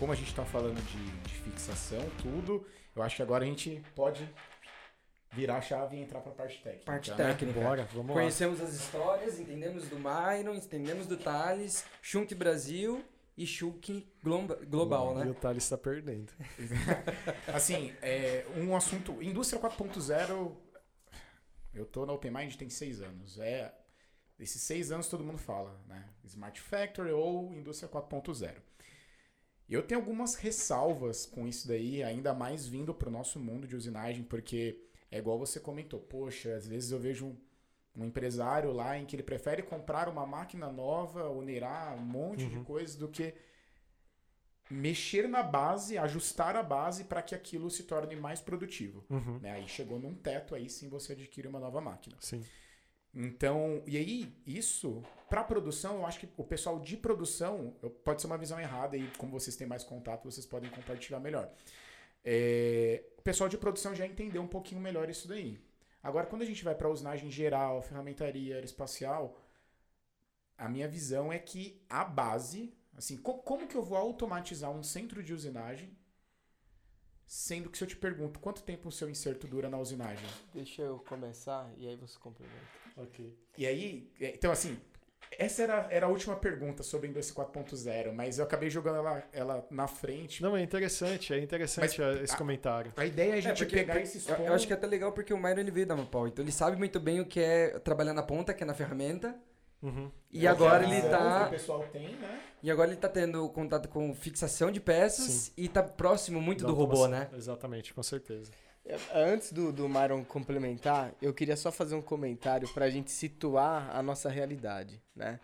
como a gente está falando de, de, fixação, tudo, eu acho que agora a gente pode virar a chave e entrar para a parte técnica. Parte então, técnica. Bora, vamos Conhecemos lá. as histórias, entendemos do Myron, entendemos do Thales, Shunk Brasil e Shulk global, né? E o Thales está perdendo. assim, é, um assunto. Indústria 4.0. Eu tô na Open Mind tem seis anos. É, esses seis anos todo mundo fala, né? Smart Factory ou Indústria 4.0. Eu tenho algumas ressalvas com isso daí, ainda mais vindo para o nosso mundo de usinagem, porque é igual você comentou, poxa, às vezes eu vejo um, empresário lá em que ele prefere comprar uma máquina nova, oneirar um monte uhum. de coisas do que mexer na base, ajustar a base para que aquilo se torne mais produtivo. Uhum. Né? Aí chegou num teto, aí sim você adquire uma nova máquina. Sim. Então, e aí, isso, para produção, eu acho que o pessoal de produção, pode ser uma visão errada e como vocês têm mais contato, vocês podem compartilhar melhor. É, o pessoal de produção já entendeu um pouquinho melhor isso daí. Agora, quando a gente vai para a usinagem geral, ferramentaria aeroespacial, a minha visão é que a base, assim, co como que eu vou automatizar um centro de usinagem Sendo que se eu te pergunto quanto tempo o seu inserto dura na usinagem? Deixa eu começar e aí você complementa. Ok. E aí, é, então assim, essa era, era a última pergunta sobre a Indústria 4.0, mas eu acabei jogando ela, ela na frente. Não, é interessante, é interessante mas, esse a, comentário. A ideia é a gente é porque, pegar esses pontos. Eu acho que é até legal porque o Myron ele veio da Mapau, então ele sabe muito bem o que é trabalhar na ponta, que é na ferramenta. Uhum. E é agora ele tá. o pessoal tem, né? E agora ele tá tendo contato com fixação de peças Sim. e tá próximo muito do robô, né? Exatamente, com certeza. Antes do, do Myron complementar, eu queria só fazer um comentário para a gente situar a nossa realidade, né?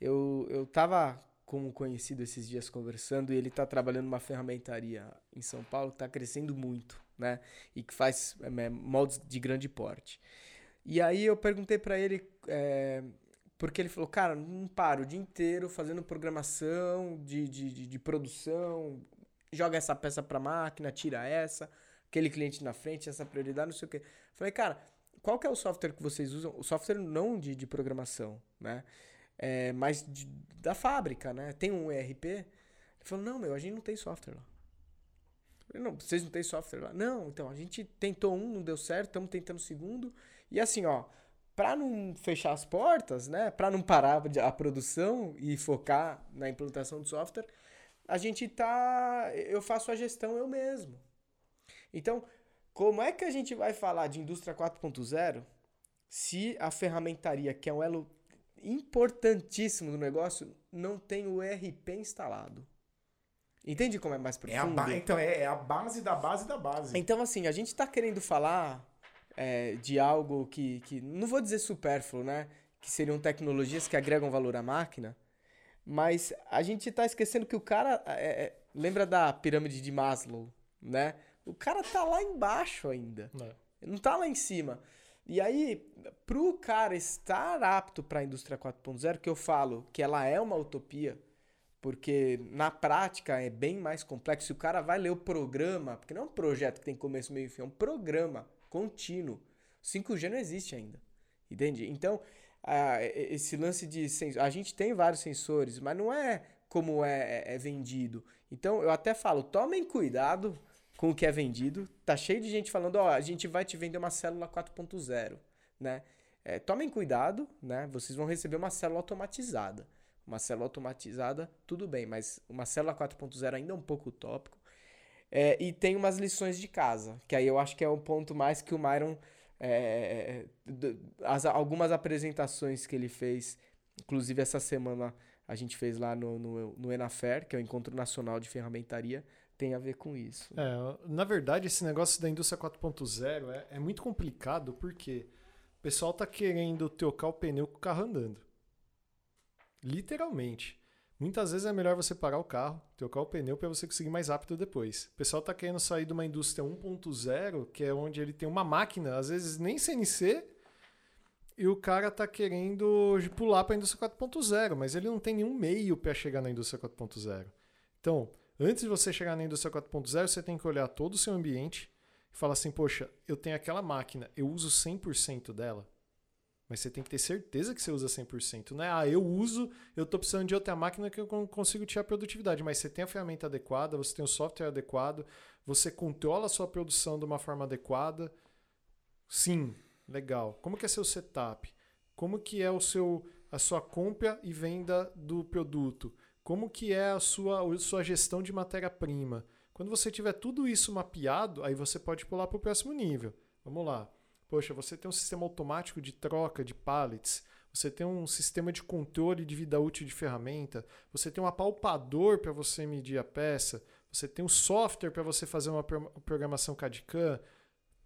Eu, eu tava com um conhecido esses dias conversando e ele está trabalhando numa ferramentaria em São Paulo que está crescendo muito, né? E que faz é, moldes de grande porte. E aí eu perguntei para ele é, porque ele falou, cara, não paro o dia inteiro fazendo programação de, de, de, de produção, joga essa peça pra máquina, tira essa, aquele cliente na frente, essa prioridade, não sei o quê. Falei, cara, qual que é o software que vocês usam? O software não de, de programação, né? É, mas de, da fábrica, né? Tem um ERP? Ele falou, não, meu, a gente não tem software lá. Falei, não, vocês não têm software lá? Não, então, a gente tentou um, não deu certo, estamos tentando o segundo. E assim, ó, para não fechar as portas, né, para não parar a produção e focar na implantação do software, a gente tá, eu faço a gestão eu mesmo. Então, como é que a gente vai falar de indústria 4.0 se a ferramentaria, que é um elo importantíssimo do negócio, não tem o ERP instalado? Entende como é mais profundo? É a então, é, é a base da base da base. Então, assim, a gente está querendo falar é, de algo que, que, não vou dizer supérfluo, né? Que seriam tecnologias que agregam valor à máquina, mas a gente está esquecendo que o cara. É, é, lembra da pirâmide de Maslow, né? O cara tá lá embaixo ainda. É. Não tá lá em cima. E aí, pro cara estar apto para a indústria 4.0, que eu falo que ela é uma utopia, porque na prática é bem mais complexo. Se o cara vai ler o programa, porque não é um projeto que tem começo, meio e fim, é um programa contínuo. 5G não existe ainda. Entende? Então, esse lance de sensor. A gente tem vários sensores, mas não é como é, é, é vendido. Então, eu até falo, tomem cuidado com o que é vendido. Tá cheio de gente falando, ó, oh, a gente vai te vender uma célula 4.0, né? É, tomem cuidado, né? Vocês vão receber uma célula automatizada. Uma célula automatizada, tudo bem, mas uma célula 4.0 ainda é um pouco utópico. É, e tem umas lições de casa, que aí eu acho que é um ponto mais que o Myron. É, as, algumas apresentações que ele fez, inclusive essa semana a gente fez lá no, no, no Enafer, que é o Encontro Nacional de Ferramentaria, tem a ver com isso. É, na verdade, esse negócio da indústria 4.0 é, é muito complicado porque o pessoal tá querendo trocar o pneu com o carro andando. Literalmente. Muitas vezes é melhor você parar o carro, trocar o pneu para você conseguir mais rápido depois. O pessoal está querendo sair de uma indústria 1.0, que é onde ele tem uma máquina, às vezes nem CNC, e o cara está querendo pular para a indústria 4.0, mas ele não tem nenhum meio para chegar na indústria 4.0. Então, antes de você chegar na indústria 4.0, você tem que olhar todo o seu ambiente e falar assim: poxa, eu tenho aquela máquina, eu uso 100% dela. Mas você tem que ter certeza que você usa 100%. Não é, ah, eu uso, eu estou precisando de outra máquina que eu con- consigo tirar produtividade. Mas você tem a ferramenta adequada, você tem o software adequado, você controla a sua produção de uma forma adequada. Sim, legal. Como que é seu setup? Como que é o seu, a sua compra e venda do produto? Como que é a sua, a sua gestão de matéria-prima? Quando você tiver tudo isso mapeado, aí você pode pular para o próximo nível. Vamos lá. Poxa, você tem um sistema automático de troca de pallets, você tem um sistema de controle de vida útil de ferramenta, você tem um apalpador para você medir a peça, você tem um software para você fazer uma pro- programação CAD-CAM.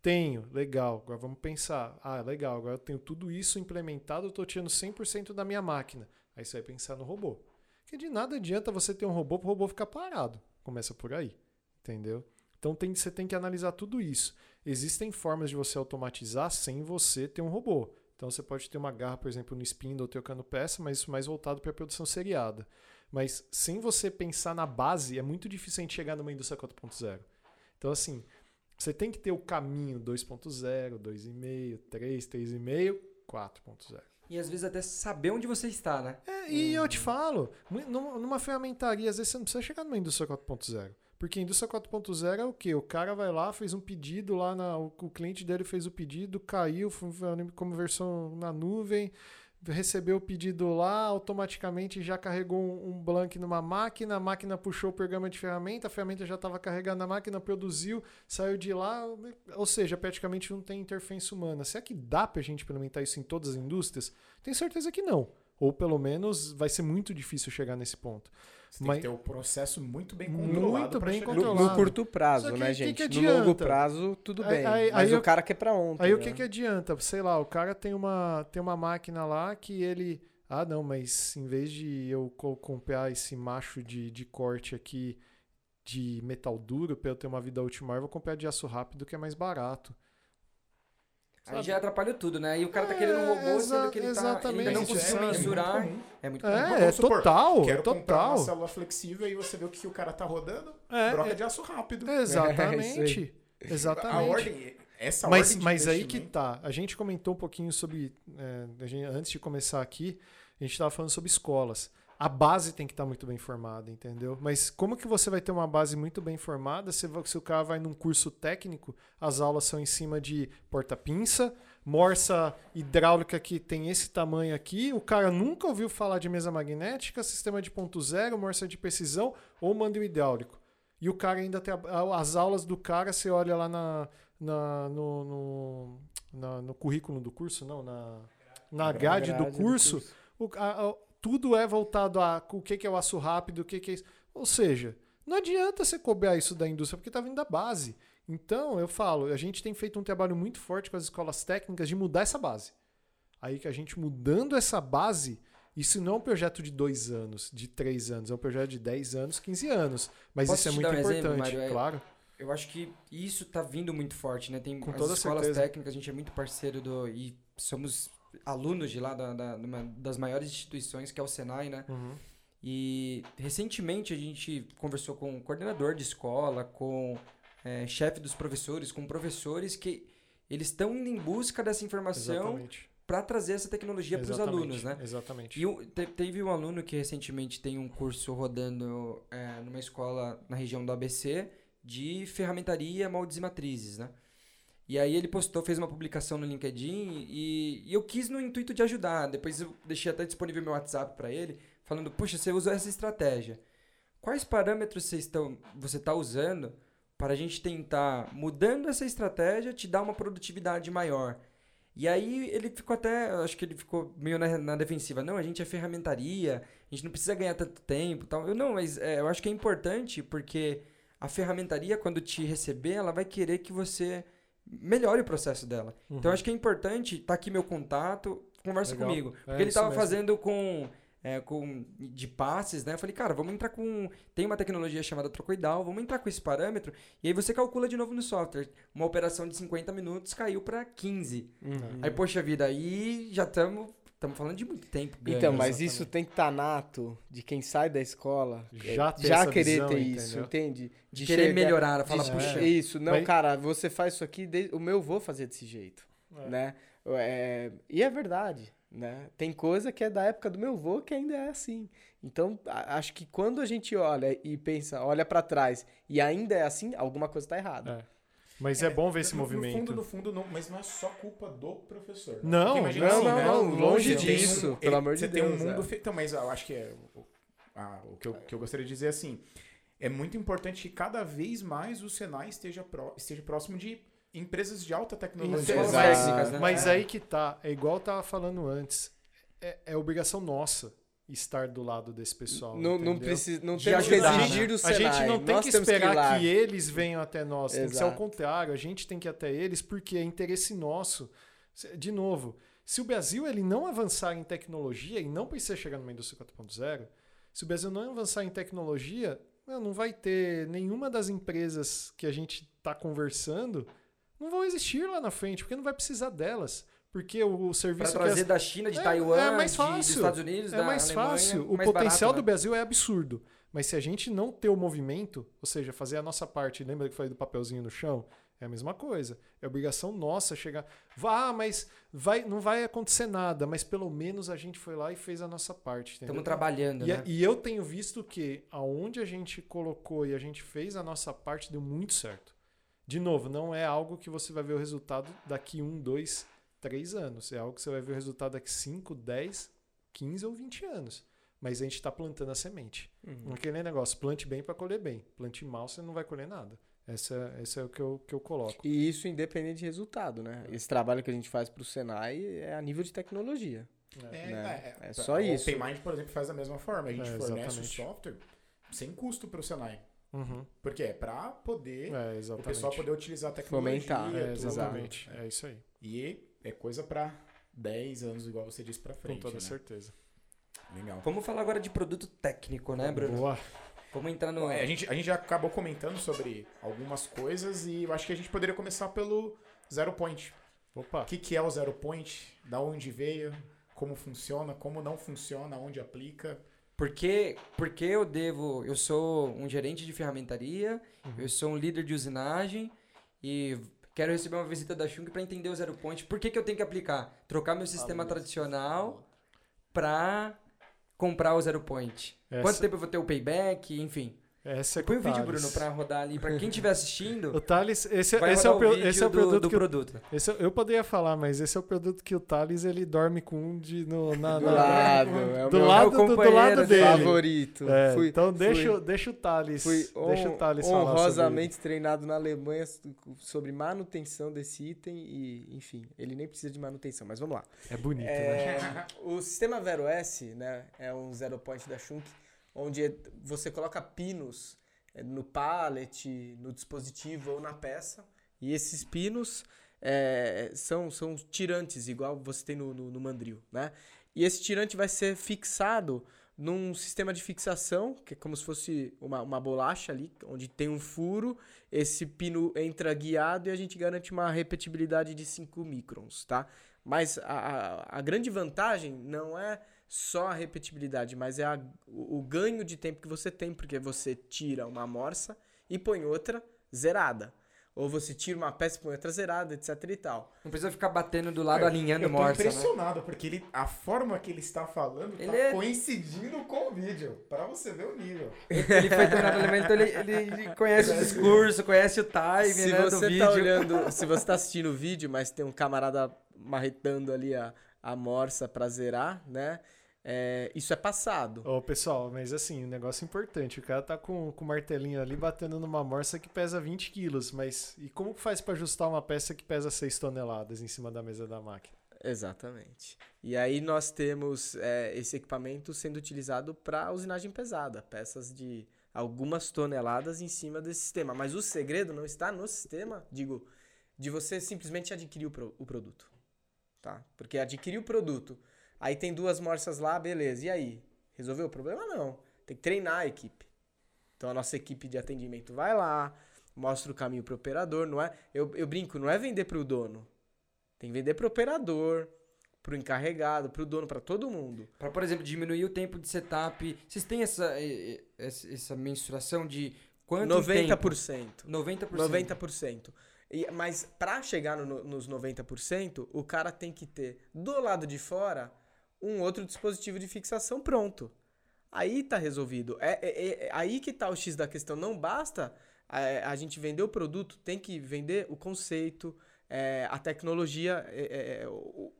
Tenho, legal. Agora vamos pensar. Ah, legal, agora eu tenho tudo isso implementado, eu estou tirando 100% da minha máquina. Aí você vai pensar no robô. Porque de nada adianta você ter um robô para o robô ficar parado. Começa por aí, entendeu? Então tem, você tem que analisar tudo isso. Existem formas de você automatizar sem você ter um robô. Então você pode ter uma garra, por exemplo, no spindle trocando peça, mas isso mais voltado para a produção seriada. Mas sem você pensar na base, é muito difícil a gente chegar numa indústria 4.0. Então, assim, você tem que ter o caminho 2.0, 2,5, 3, 3,5, 4.0. E às vezes até saber onde você está, né? É, e eu te falo, numa ferramentaria, às vezes você não precisa chegar numa indústria 4.0. Porque a indústria 4.0 é o quê? O cara vai lá, fez um pedido lá, na, o, o cliente dele fez o pedido, caiu foi como versão na nuvem, recebeu o pedido lá, automaticamente já carregou um, blank numa máquina, a máquina puxou o programa de ferramenta, a ferramenta já estava carregada na máquina, produziu, saiu de lá, ou seja, praticamente não tem interferência humana. Será que dá para a gente implementar isso em todas as indústrias? Tenho certeza que não. Ou pelo menos vai ser muito difícil chegar nesse ponto. Você tem Mas- que ter o processo muito bem Muito controlado pra bem chegar No, controlado. no curto prazo, que né, que gente? que no longo prazo, tudo Aí- bem. aí- mas aí o eu- cara quer pra ontem. Aí o né? que, que adianta? Sei lá, o cara tem uma, tem uma máquina lá que ele. Ah, não, mas em vez de eu co- comprar esse macho de, de corte aqui de metal duro para eu ter uma vida útil maior, eu vou comprar de aço rápido que é mais barato. Aí Sabe? já atrapalha tudo, né? E o cara tá É, querendo um robô, exa- sendo que ele, tá, ele não conseguiu sabe? mensurar. muito comum. É muito. É, é supor, total, Quero comprar total. uma célula flexível e você vê o que o cara tá rodando, É, troca é- de aço rápido. exatamente. A exatamente. ordem, essa Mas, ordem de mas aí que tá. A gente comentou um pouquinho sobre. é, a gente- antes de começar aqui, a gente estava falando sobre escolas. A base tem que estar muito bem formada, entendeu? Mas como que você vai ter uma base muito bem formada se, se o cara vai num curso técnico, as aulas são em cima de porta-pinça, morsa hidráulica que tem esse tamanho aqui, o cara nunca ouviu falar de mesa magnética, sistema de ponto zero, morsa de precisão ou mando hidráulico. E o cara ainda tem a- as aulas do cara, você olha lá na, na- no, no, na- no currículo do curso, não, na, na grade, do curso, o- a- a- tudo é voltado a o que, que é o aço rápido, o que, que é isso. Ou seja, não adianta você cobrar isso da indústria, porque está vindo da base. Então, eu falo, a gente tem feito um trabalho muito forte com as escolas técnicas de mudar essa base. Aí que a gente mudando essa base, isso não é um projeto de dois anos, de três anos, é um projeto de 10 anos, 15 anos. Mas Posso isso é muito um exemplo, importante, Mário? É- claro. Eu acho que isso tá vindo muito forte, né? Tem Com as escolas certeza. técnicas, a gente é muito parceiro do. E somos alunos de lá, da, da- uma das maiores instituições, que é o Senai, né? Uhum. E recentemente a gente conversou com o coordenador de escola, com é, chefe dos professores, com professores que eles estão indo em busca dessa informação para trazer essa tecnologia para os alunos, né? Exatamente. E te- teve um aluno que recentemente tem um curso rodando é, numa escola na região do ABC de ferramentaria, moldes e matrizes, né? E aí ele postou, fez uma publicação no LinkedIn e, e eu quis no intuito de ajudar. Depois eu deixei até disponível meu WhatsApp para ele, falando: "Puxa, você usou essa estratégia. Quais parâmetros vocês estão, você está usando para a gente tentar mudando essa estratégia te dar uma produtividade maior?" E aí ele ficou até, acho que ele ficou meio na, na defensiva. Não, a gente é ferramentaria, a gente não precisa ganhar tanto tempo, tal. Eu não, mas é, eu acho que é importante porque a ferramentaria quando te receber, ela vai querer que você melhore o processo dela. Então eu acho que é importante, tá aqui meu contato, conversa Legal. comigo. É Porque ele isso tava mesmo. fazendo com é, com de passes, né? Eu falei, cara, vamos entrar com tem uma tecnologia chamada trocoidal, vamos entrar com esse parâmetro e aí você calcula de novo no software. Uma operação de 50 minutos caiu para 15. Uhum. Aí, poxa vida, aí já estamos estamos falando de muito tempo. ganho. Então, mas exatamente. isso tem que estar nato de quem sai da escola. Já é, ter já essa querer visão, ter isso, entendeu? entende? de querer chegar- melhorar, de- fala, É. puxa, Isso, não, Mas- cara, você faz isso aqui, de- o meu vou fazer desse jeito. É. né? É, e é verdade, né? Tem coisa que é da época do meu avô que ainda é assim. Então, acho que quando a gente olha e pensa, olha pra trás e ainda é assim, alguma coisa tá errada. É. Mas é, bom ver esse no, movimento. No fundo, no fundo, não, mas não é só culpa do professor. Não, Porque imagina não, assim, não, né? não, longe disso, um- pelo amor de Você tem Deus, um mundo... é. fe- Então, mas eu acho que é... o- ah, o que eu, que eu gostaria de dizer é assim, é muito importante que cada vez mais o Senai esteja, pró- esteja próximo de empresas de alta tecnologia. Exato. né? Mas aí que tá, é igual eu tava falando antes. É, é obrigação nossa estar do lado desse pessoal. Não, não, precisa, não temos que né? exigir do A Senai. gente não tem nós que esperar lá. que, eles venham até nós. Tem que ser ao Exato. contrário. A gente tem que ir até eles porque é interesse nosso. De novo, se o Brasil ele não avançar em tecnologia e não precisa chegar numa indústria 4.0, se o Brasil não avançar em tecnologia, não vai ter nenhuma das empresas que a gente está conversando não vão existir lá na frente, porque não vai precisar delas. Porque o, serviço que trazer da China, de É- Taiwan, é mais de- fácil. dos Estados Unidos, é da mais Alemanha, fácil. O mais potencial barato, do né? Brasil é absurdo. Mas se a gente não ter o movimento, ou seja, fazer a nossa parte, lembra que eu falei do papelzinho no chão? É a mesma coisa. É obrigação nossa chegar. Vá, mas vai, não vai acontecer nada. Mas pelo menos a gente foi lá e fez a nossa parte. entendeu? Estamos trabalhando, E, né? e eu tenho visto que aonde a gente colocou e a gente fez a nossa parte deu muito certo. De novo, não é algo que você vai ver o resultado daqui um, dois, três anos. É algo que você vai ver o resultado daqui 5, 10, 15 ou 20 anos. Mas a gente está plantando a semente. Uhum. Aquele negócio, plante bem para colher bem. Plante mal, você não vai colher nada. Essa, esse é o que eu, que eu coloco. E isso independente de resultado, né? Esse trabalho que a gente faz pro Senai é a nível de tecnologia. É, né? É pra- só isso. O OpenMind, por exemplo, faz da mesma forma. A gente É, fornece o software sem custo para o Senai. Uhum. Porque é para poder É, o pessoal poder utilizar a tecnologia. Fomentar. É, exatamente. É. É isso aí. E é coisa para 10 anos, igual você disse para Com frente. toda né? certeza. Legal. Vamos falar agora de produto técnico, né, Bruno? Boa. Vamos entrar no... É, a, gente, a gente já acabou comentando sobre algumas coisas e eu acho que a gente poderia começar pelo Zero Point. Opa. O que, que é o Zero Point? Da onde veio? Como funciona? Como não funciona? Onde aplica? Porque, porque eu devo... Eu sou um gerente de ferramentaria, Uhum. eu sou um líder de usinagem e quero receber uma visita da Chung para entender o Zero Point. Por que, que eu tenho que aplicar? Trocar meu sistema tradicional para comprar o Zero Point. Essa- Quanto tempo eu vou ter o payback? Enfim. Essa é Põe o o vídeo. Bruno, pra rodar ali. Pra quem estiver assistindo, O Thales, esse, vai esse é o, vídeo esse é o do, produto do que o- produto. esse é- eu poderia falar, mas esse é o produto que o Thales ele dorme com um de no, na, Do na- lado, é o do meu lado do, do lado dele. favorito. É, Fui- então deixa, fui- o- deixa o Thales, Fui deixa o Thales falar sobre honrosamente treinado na Alemanha sobre manutenção desse item e, enfim, ele nem precisa de manutenção, mas vamos lá. É bonito, né? É, o sistema Vero S, né, é um zero point da Schunk, onde você coloca pinos é, no pallet, no dispositivo ou na peça, e esses pinos é, são, são tirantes, igual você tem no, no, no mandril, né? E esse tirante vai ser fixado num sistema de fixação, que é como se fosse uma, uma bolacha ali, onde tem um furo, esse pino entra guiado e a gente garante uma repetibilidade de 5 microns, tá? Mas a, a, a grande vantagem não é só a repetibilidade, mas é a- o, o ganho de tempo que você tem, porque você tira uma amorça e põe outra zerada. Ou você tira uma peça e põe outra zerada, etc e tal. Não precisa ficar batendo do lado, Eu- alinhando eu tô morsa, né? impressionado, porque ele, a forma que ele está falando Ele tá é- coincidindo com o vídeo. Pra você ver o nível. Ele foi treinado então ele, ele- conhece o discurso, conhece o time, se né, do você vídeo. tá olhando, se você tá assistindo o vídeo, mas tem um camarada marretando ali a, a morsa pra zerar, né? É, isso é passado. Ô, pessoal, mas assim, um negócio importante. O cara tá com, com o martelinho ali batendo numa morsa que pesa 20 quilos, mas e como faz pra ajustar uma peça que pesa 6 toneladas em cima da mesa da máquina? Exatamente. E aí nós temos é, esse equipamento sendo utilizado para usinagem pesada, peças de algumas toneladas em cima desse sistema. Mas o segredo não está no sistema, digo, de você simplesmente adquirir o, pro- o produto. Tá? Porque adquirir o produto, aí tem duas morsas lá, beleza. E aí? Resolveu o problema? Não. Tem que treinar a equipe. Então a nossa equipe de atendimento vai lá, mostra o caminho para o operador, não é? Eu, eu brinco, não é vender para o dono. Tem que vender para o operador, para o encarregado, para o dono, para todo mundo. Pra, por exemplo, diminuir o tempo de setup. Vocês têm essa, essa mensuração de quanto tempo? 90%. 90%. 90%. E- mas para chegar no- nos 90%, o cara tem que ter do lado de fora um outro dispositivo de fixação pronto. Aí tá resolvido. É, é- é- aí que tá o X da questão. Não basta é, a gente vender o produto, tem que vender o conceito, é, a tecnologia, é, é, o,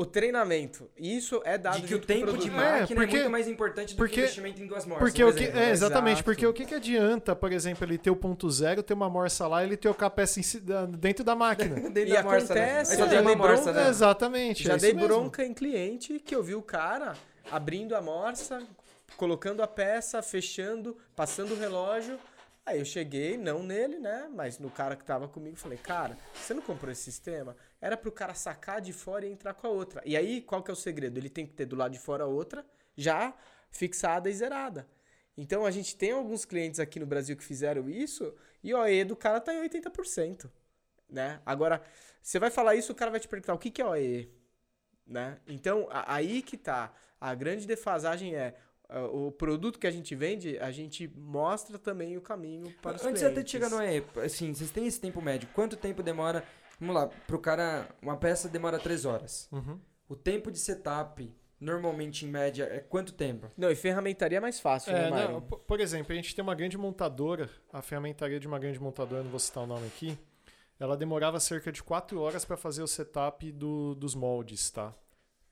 o treinamento. E isso é dado De que o tempo de. É, máquina é, porque- muito mais importante do porque- que o investimento em duas morsas. Porque por o que, é, exatamente, Exato. porque o que, que adianta, por exemplo, ele ter o ponto zero, ter uma morsa lá e ele trocar a peça em si- da- dentro da máquina? Dentro E da morsa, né? acontece, só tem uma dei morsa, bronca, né? Exatamente. Já é dei isso mesmo. bronca em cliente que eu vi o cara abrindo a morsa, colocando a peça, fechando, passando o relógio. Aí eu cheguei, não nele, né? Mas no cara que tava comigo, falei, cara, você não comprou esse sistema? Era pro cara sacar de fora e entrar com a outra. E aí, qual que é o segredo? Ele tem que ter do lado de fora a outra, já fixada e zerada. Então a gente tem alguns clientes aqui no Brasil que fizeram isso e o OE do cara tá em 80%. Né? Agora, você vai falar isso, o cara vai te perguntar o que, que é OE? Né? Então, a- aí que tá. A grande defasagem é ah, o produto que a gente vende, a gente mostra também o caminho para os Antes clientes. até de chegar no EE, assim, vocês têm esse tempo médio. Quanto tempo demora? Vamos lá, pro cara, uma peça demora 3 horas. Uhum. O tempo de setup, normalmente em média, é quanto tempo? Não, e ferramentaria é mais fácil, né, É, Mário? não, por- exemplo, a gente tem uma grande montadora, a ferramentaria de uma grande montadora, não vou citar o nome aqui, ela demorava cerca de 4 horas para fazer o setup do- dos moldes, tá?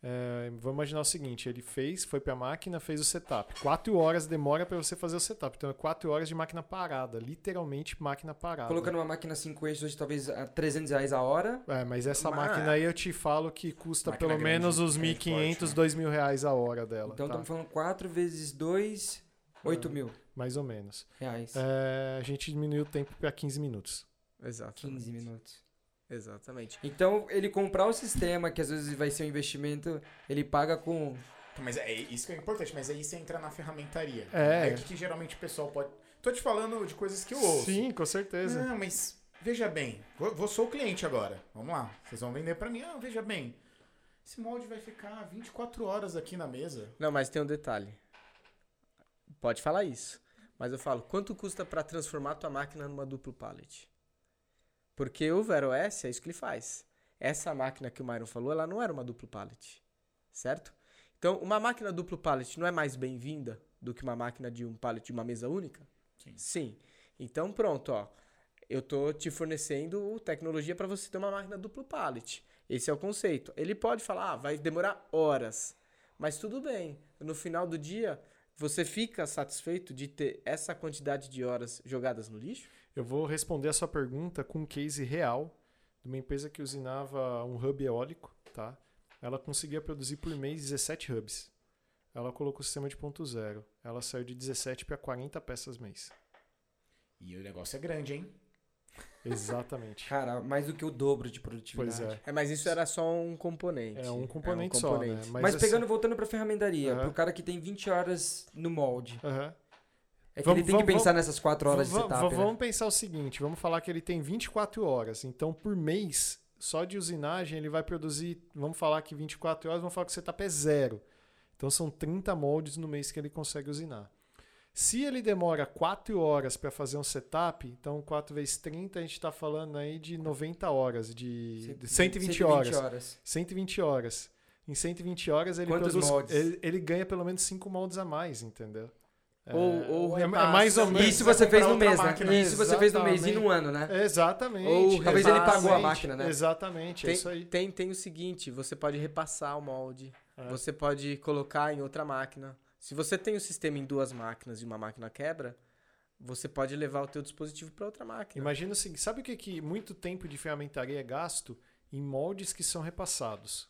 É, vamos imaginar o seguinte, ele fez, foi para a máquina, fez o setup. 4 horas demora para você fazer o setup. Então é 4 horas de máquina parada, literalmente máquina parada. Colocando uma máquina 5 eixos hoje, talvez a 300 reais a hora. É, mas essa Mas- máquina aí eu te falo que custa Máquina pelo grande, menos os grande 1.500, porte, né? 2.000 reais a hora dela. Então tá? estamos falando 4 vezes 2, 8 mil Mais ou menos. reais. É, a gente diminuiu o tempo para 15 minutos. Exatamente. 15 minutos. Exatamente. Então, ele comprar o sistema, que às vezes vai ser um investimento, ele paga com. Mas é isso que é importante, mas aí você entra na ferramentaria. É. Aí o que, que geralmente o pessoal pode. Tô te falando de coisas que eu ouço. Sim, com certeza. Não, mas veja bem, vou, vou sou o cliente agora. Vamos lá. Vocês vão vender pra mim. Ah, veja bem. Esse molde vai ficar 24 horas aqui na mesa. Não, mas tem um detalhe. Pode falar isso. Mas eu falo, quanto custa para transformar tua máquina numa duplo pallet? Porque o Vero S é isso que ele faz. Essa máquina que o Myron falou, ela não era uma duplo pallet. Certo? Então, uma máquina duplo pallet não é mais bem-vinda do que uma máquina de um pallet de uma mesa única? Sim. Sim. Então, pronto, ó. Eu tô te fornecendo tecnologia para você ter uma máquina duplo pallet. Esse é o conceito. Ele pode falar, ah, vai demorar horas. Mas tudo bem. No final do dia, você fica satisfeito de ter essa quantidade de horas jogadas no lixo? Eu vou responder a sua pergunta com um case real de uma empresa que usinava um hub eólico, tá? Ela conseguia produzir por mês 17 hubs. Ela colocou o sistema de ponto zero. Ela saiu de 17 para 40 peças mês. E o negócio é grande, hein? Exatamente. Cara, mais do que o dobro de produtividade. pois é. É, mas isso era só um componente. É um É componente, só, né? Mas, assim- pegando, voltando pra ferramentaria, Aham. pro cara que tem 20 horas no molde, Aham. É que Vamos- ele tem que vamos- pensar nessas 4 horas de setup, va- né? Vamos pensar o seguinte, vamos falar que ele tem 24 horas, então por mês, só de usinagem, ele vai produzir, vamos falar que 24 horas, vamos falar que o setup é zero. Então são 30 moldes no mês que ele consegue usinar. Se ele demora 4 horas para fazer um setup, então 4 vezes 30, a gente está falando aí de 90 horas, de, de 120, horas. 120 horas. Em 120 horas ele produz, ele, ele ganha pelo menos 5 moldes a mais, entendeu? Ou- ou é, é repassa. mais ou menos. Isso Vai você fez no mês, né? máquina. Isso você fez no mês e Exatamente. no ano, né? Exatamente. Ou Talvez ele pagou a exatamente, máquina, né? Exatamente, é Tem, isso aí. tem, tem o seguinte, você pode repassar o molde, É. você pode colocar em outra máquina. Se você tem o sistema em duas máquinas e uma máquina quebra, você pode levar o teu dispositivo para outra máquina. Imagina o seguinte, sabe o que, que muito tempo de ferramentaria é gasto em moldes que são repassados?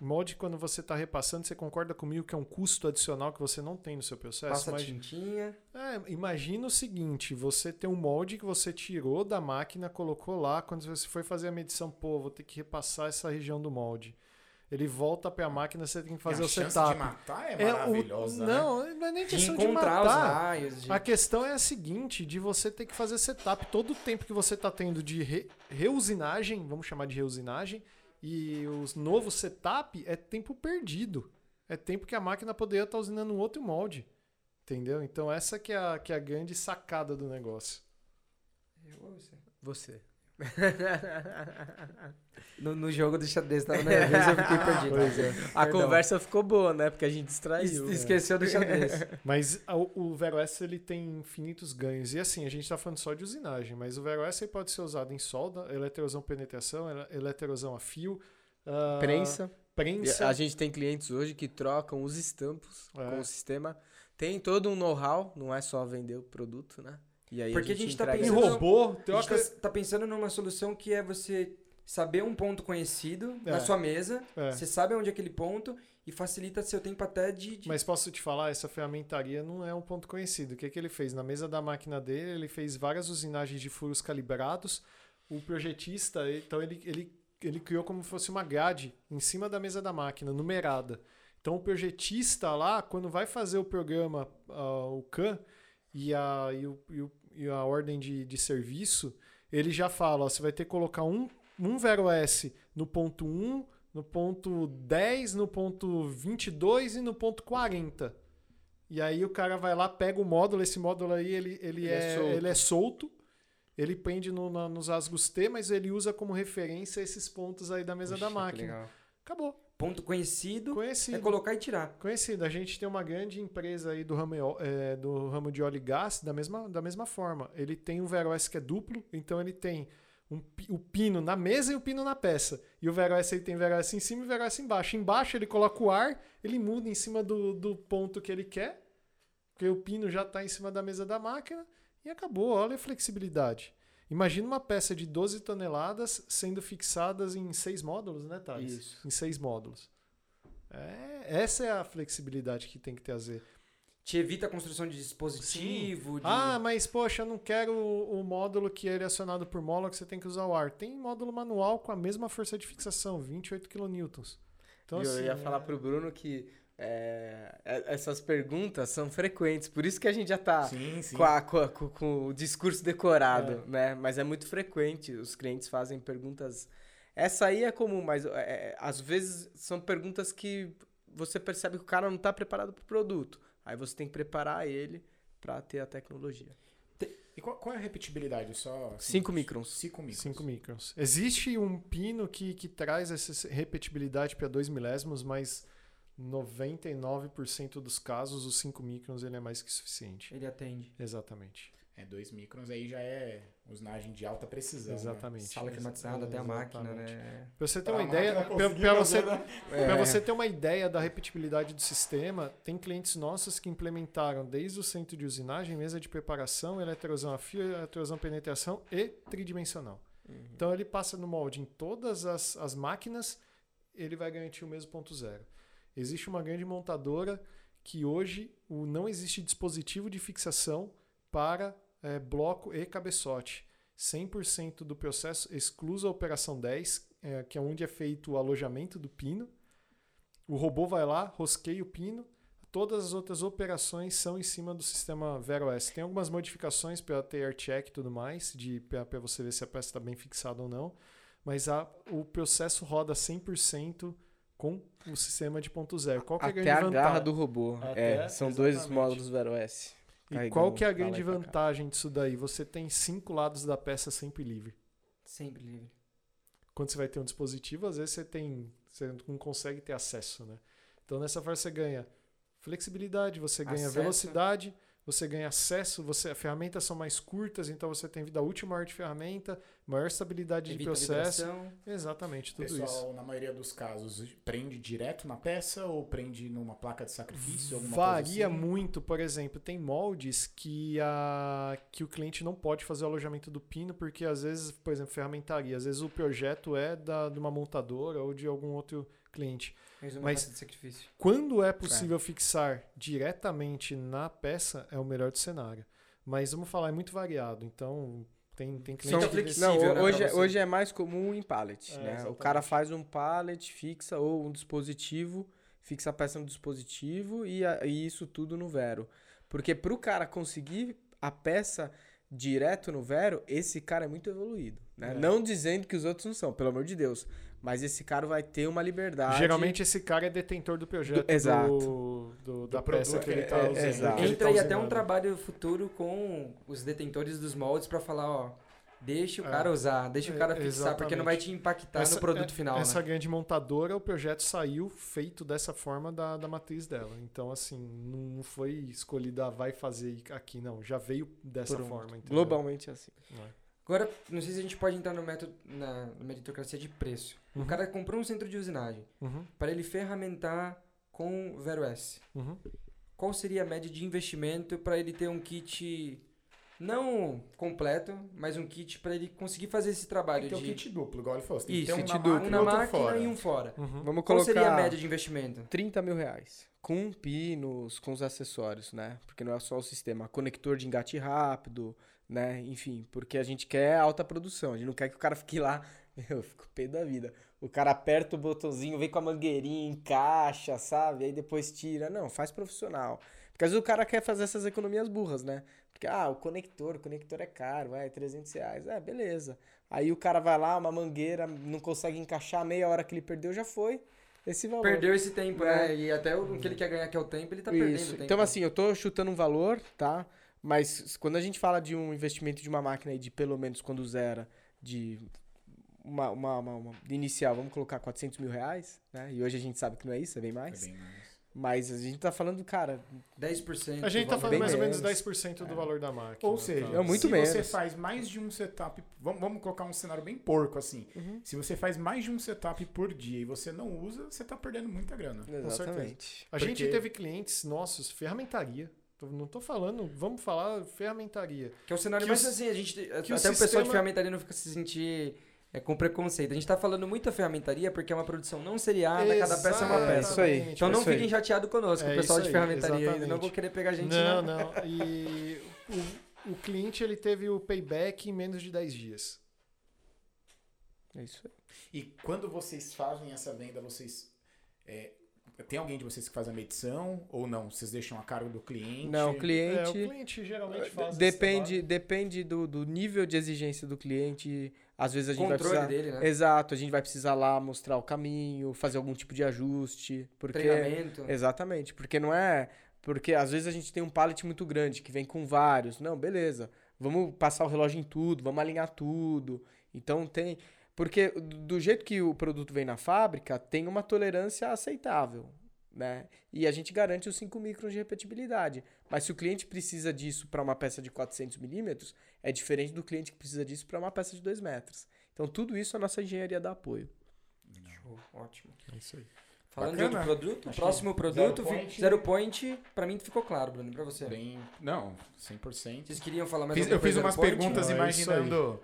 Molde, quando você está repassando, você concorda comigo que é um custo adicional que você não tem no seu processo? Passa Mas- tintinha. É, imagina o seguinte, você tem um molde que você tirou da máquina, colocou lá, quando você foi fazer a medição, pô, vou ter que repassar essa região do molde. Ele volta para a máquina, você tem que fazer E a o chance setup. de matar é, É, o- maravilhosa, né? não, não é nem questão de matar. raios. De... A questão é a seguinte, de você ter que fazer setup. Todo o tempo que você está tendo de re- reusinagem, vamos chamar de reusinagem, e os novos setup é tempo perdido. É tempo que a máquina poderia estar usinando um outro molde. Entendeu? Então essa que é a, que é a grande sacada do negócio. Eu ou você? Você. No, no jogo do xadrez, tava nervoso, eu fiquei perdido. Pois é. A Perdão. conversa ficou boa, né? Porque a gente distraiu. Es- Esqueceu do xadrez. Mas a- o Vero S ele tem infinitos ganhos. E assim, a gente está falando só de usinagem, mas o Vero S ele pode ser usado em solda, eletrosão penetração, ele- eletrosão a fio, ah, Prensa. prensa. A gente tem clientes hoje que trocam os estampos É. com o sistema. Tem todo um know-how, não é só vender o produto, né? E aí Porque a gente tá Em entrega- pensando- robô, A gente tá, tá pensando numa solução que é você saber um ponto conhecido É. na sua mesa, É. você sabe onde é aquele ponto e facilita seu tempo até de... de- Mas posso te falar, essa ferramentaria não é um ponto conhecido. O que, que ele fez? Na mesa da máquina dele, ele fez várias usinagens de furos calibrados. O projetista, então ele, ele, ele criou como se fosse uma grade em cima da mesa da máquina, numerada. Então o projetista lá, quando vai fazer o programa, ah, o CAN, e a, e o- e o- e a ordem de, de serviço, ele já fala, ó, você vai ter que colocar um, um Vero S no ponto 1, no ponto 10, no ponto 22 e no ponto 40. E aí o cara vai lá, pega o módulo, esse módulo aí ele, ele, Ele é é, solto. ele é solto, ele prende no- na- nos asgos T, mas ele usa como referência esses pontos aí da mesa da máquina. Acabou. Ponto conhecido Conhecido. é colocar e tirar. Conhecido. A gente tem uma grande empresa aí do ramo, é, do ramo de óleo e gás da mesma, da mesma forma. Ele tem o Vero S que é duplo, então ele tem um, o pino na mesa e o pino na peça. E o Vero S ele tem Vero S em cima e o Vero S embaixo. Embaixo ele coloca o ar, ele muda em cima do, do ponto que ele quer, porque o pino já está em cima da mesa da máquina e acabou. Olha a flexibilidade. Imagina uma peça de 12 toneladas sendo fixadas em seis módulos, né, Thales? Isso. Em seis módulos. É, essa é a flexibilidade que tem que trazer. Te evita a construção de dispositivo, de... Ah, mas poxa, eu não quero o, o módulo que ele é acionado por mola que você tem que usar o ar. Tem módulo manual com a mesma força de fixação, 28 kN. Então, E eu assim, ia é- falar pro Bruno que é, é- essas perguntas são frequentes, por isso que a gente já tá Sim, sim. com, a- com a- com- com o discurso decorado, É. né? Mas é muito frequente, os clientes fazem perguntas. Essa aí é comum, mas é, é, às vezes são perguntas que você percebe que o cara não está preparado para o produto. Aí você tem que preparar ele para ter a tecnologia. E qual, qual é a repetibilidade? Só assim, 5 microns. 5 microns. 5 microns. Existe um pino que, que traz essa repetibilidade para 2 milésimos, mas 99% dos casos, os 5 microns ele é mais que suficiente. Ele atende. Exatamente. É, 2 microns aí já é usinagem de alta precisão. né? Exatamente. Sala climatizada até a máquina, né? Pra você ter Pra uma a ideia, pra você, fazer, né? pra você ter uma ideia da repetibilidade do sistema, tem clientes nossos que implementaram desde o centro de usinagem, mesa de preparação, eletrosão a fio, eletrosão penetração e tridimensional. Então ele passa no molde em todas as, as máquinas, ele vai garantir o mesmo ponto zero. Existe uma grande montadora que hoje o, não existe dispositivo de fixação para eh, bloco e cabeçote. 100% do processo excluso a operação 10, eh, que é onde é feito o alojamento do pino. O robô vai lá, rosqueia o pino. Todas as outras operações são em cima do sistema Vero S. Tem algumas modificações para ter check e tudo mais, para você ver se a peça está bem fixada ou não. Mas a, o processo roda 100% com o sistema de ponto zero. Qual que é a Até grande a vantagem? garra do robô. Até, é, são dois exatamente. módulos Vero S. E qual que é a grande vantagem disso daí? Você tem cinco lados da peça sempre livre. Sempre livre. Quando você vai ter um dispositivo, às vezes você tem, você não consegue ter acesso, né? Então nessa forma você ganha flexibilidade, você ganha Acesso. velocidade, você ganha acesso, você as ferramentas são mais curtas, então você tem vida útil maior de ferramenta, maior estabilidade de Evita processo. vibração. Exatamente, O tudo pessoal, isso. na maioria dos casos, prende direto na peça ou prende numa placa de sacrifício? Alguma Varia coisa assim? muito, por exemplo, tem moldes que, a, que o cliente não pode fazer o alojamento do pino, porque às vezes, por exemplo, ferramentaria, às vezes o projeto é da, de uma montadora ou de algum outro cliente. Mas- de sacrifício. Quando é possível fixar diretamente na peça, é o melhor do cenário. Mas vamos falar, é muito variado. Então, tem, tem cliente São que- flexível, Não, né, hoje, é- você. hoje é mais comum em pallet, É, né? O cara faz um pallet, fixa ou um dispositivo, fixa a peça no dispositivo e, a- e isso tudo no Vero. Porque pro cara conseguir a peça direto no Vero, esse cara é muito evoluído, né? É. Não dizendo que os outros não são, pelo amor de Deus. Mas esse cara vai ter uma liberdade. Geralmente esse cara é detentor do projeto Do- exato. do, do- da Do peça que ele está ele- é, usando. exato. Entra tá aí até um trabalho futuro com os detentores dos moldes pra falar, ó, Deixa o É. cara usar, deixa o cara É, fixar, porque não vai te impactar no produto é- final, Essa né? grande montadora, o projeto saiu feito dessa forma da, da matriz dela. Então, assim, não foi escolhida, ah, vai fazer aqui, não. Já veio dessa Pronto. forma. entendeu? Globalmente assim. Agora, não sei se a gente pode entrar no método, na, na meritocracia de preço. O Uhum. cara comprou um centro de usinagem Uhum, para ele ferramentar com Vero S. uhum. Qual seria a média de investimento para ele ter um kit não completo, mas um kit para ele conseguir fazer esse Tem trabalho que ter o de kit duplo, igual ele falou. Você tem que Isso, ter um kit na duplo. máquina um e na outro máquina fora. e um fora. Uhum. Vamos Qual colocar seria a média de investimento? 30 mil reais. Com pinos, com os acessórios, né? Porque não é só o sistema. Conector de engate rápido, né? Enfim, porque a gente quer alta produção. A gente não quer que o cara fique lá. Eu fico pé da vida. O cara aperta o botãozinho, vem com a mangueirinha, encaixa, sabe? Aí depois tira. Não, faz profissional. Porque às vezes o cara quer fazer essas economias burras, né? Porque, ah, o conector, o conector é caro, vai, 300 reais. É, beleza. Aí o cara vai lá, uma mangueira, não consegue encaixar, meia hora que ele perdeu já foi. Esse valor. Perdeu esse tempo, né? É. E até o que ele quer ganhar, que é o tempo, ele tá perdendo Isso. tempo. Então, assim, eu tô chutando um valor, tá? Mas quando a gente fala de um investimento de uma máquina aí de pelo menos quando zera, de uma, uma, uma- uma- de inicial, vamos colocar 400 mil reais, né? E hoje a gente sabe que não é isso, é bem É mais. bem mais. Mas a gente tá falando, cara, 10%. A gente tá falando mais ou menos menos. 10% do valor da máquina. Ou seja, tá? É muito se você menos. faz mais de um setup, vamos, vamos colocar um cenário bem porco assim. Uhum. Se você faz mais de um setup por dia e você não usa, você tá perdendo muita grana. exatamente. A gente Porque- teve clientes nossos, ferramentaria. Tô- Não tô falando, vamos falar ferramentaria. Que é o cenário Que mais o- assim, a gente. Até que o o pessoal sistema- de ferramentaria não fica se sentir é, com preconceito. A gente tá falando muito a ferramentaria porque é uma produção não seriada, cada peça é uma É, peça. isso aí. Exatamente. Então não isso aí. fiquem chateados conosco, É o pessoal de aí, ferramentaria ainda. Não exatamente. vou querer pegar a gente, não, não. não. E o, o cliente ele teve o payback em menos de 10 dias. É isso aí. E quando vocês fazem essa venda, vocês. é, tem alguém de vocês que faz a medição ou não? Vocês deixam a cargo do cliente? Não, o É, o cliente. cliente geralmente faz esse Depende, depende do, do nível de exigência do cliente. Às vezes a gente vai Controle precisar. dele, né? Exato, a gente vai precisar lá mostrar o caminho, fazer algum tipo de ajuste. Porque Treinamento. Exatamente, porque não é. Porque às vezes a gente tem um pallet muito grande que vem com vários. Não, beleza. Vamos passar o relógio em tudo, vamos alinhar tudo. Então tem. Porque do jeito que o produto vem na fábrica, tem uma tolerância aceitável. Né? E a gente garante os 5 microns de repetibilidade. Mas se o cliente precisa disso para uma peça de 400 milímetros, é diferente do cliente que precisa disso para uma peça de 2 metros. Então tudo isso a nossa engenharia dá apoio. Show, ótimo. É isso aí. Falando Bacana. de outro produto, Acho próximo produto, Zero Point- Zero Point, pra mim ficou claro, Bruno, pra você. Bem, não, 100%. Vocês queriam falar mais Fiz- alguma eu fiz umas perguntas Não, é imaginando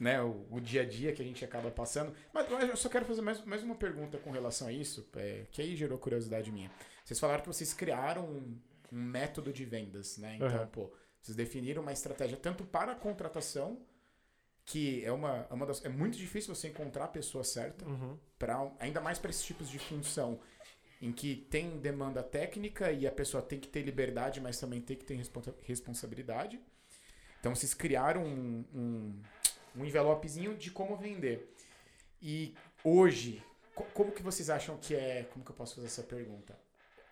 né, o, o dia a dia que a gente acaba passando. Mas, mas eu só quero fazer mais, mais uma pergunta com relação a isso, é, que aí gerou curiosidade minha. Vocês falaram que vocês criaram um, um método de vendas, né? Então, Aham. pô, vocês definiram uma estratégia tanto para a contratação, que é uma, é uma das, é muito difícil você encontrar a pessoa certa, Uhum. pra, ainda mais para esses tipos de função em que tem demanda técnica e a pessoa tem que ter liberdade, mas também tem que ter responsa- responsabilidade. Então vocês criaram um, um, um envelopezinho de como vender. E hoje, co- como que vocês acham que é. Como que eu posso fazer essa pergunta?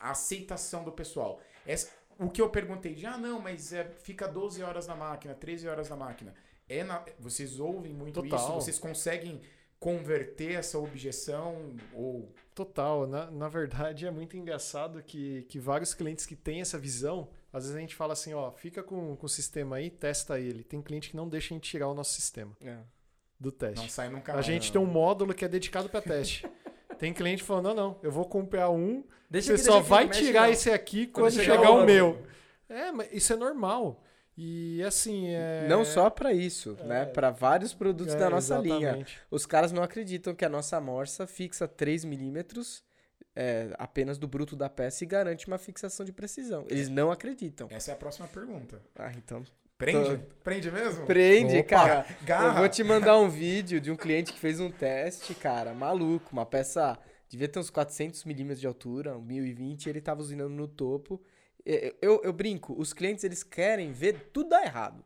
A aceitação do pessoal. Essa- o que eu perguntei de, ah, não, mas é, fica 12 horas na máquina, 13 horas na máquina. É na- vocês ouvem muito isso? Total. Vocês conseguem converter essa objeção? Ou. Total. Na, na verdade, é muito engraçado que, que vários clientes que têm essa visão, às vezes a gente fala assim, ó, fica com, com o sistema aí, testa ele. Tem cliente que não deixa a gente tirar o nosso sistema do Não teste. sai nunca A mais. gente tem um módulo que é dedicado para teste. tem cliente falando, não, não, eu vou comprar um, Deixa você aqui, só deixa aqui, vai não mexe tirar não. esse aqui Quando quando, chegar chegar, o o meu. É, mas isso é normal. E assim, é... Não só para isso, né? Para vários produtos é, da nossa linha. exatamente. Os caras não acreditam que a nossa amostra fixa 3 milímetros é, apenas do bruto da peça e garante uma fixação de precisão. Eles não acreditam. Essa é a próxima pergunta. Ah, então. Prende? Prende mesmo? Prende, Opa, cara. garra. Eu vou te mandar um vídeo de um cliente que fez um teste, cara, maluco. Uma peça devia ter uns 400 milímetros de altura, um 1020, e ele tava usinando no topo. É, Eu, eu brinco, os clientes eles querem ver tudo dar errado.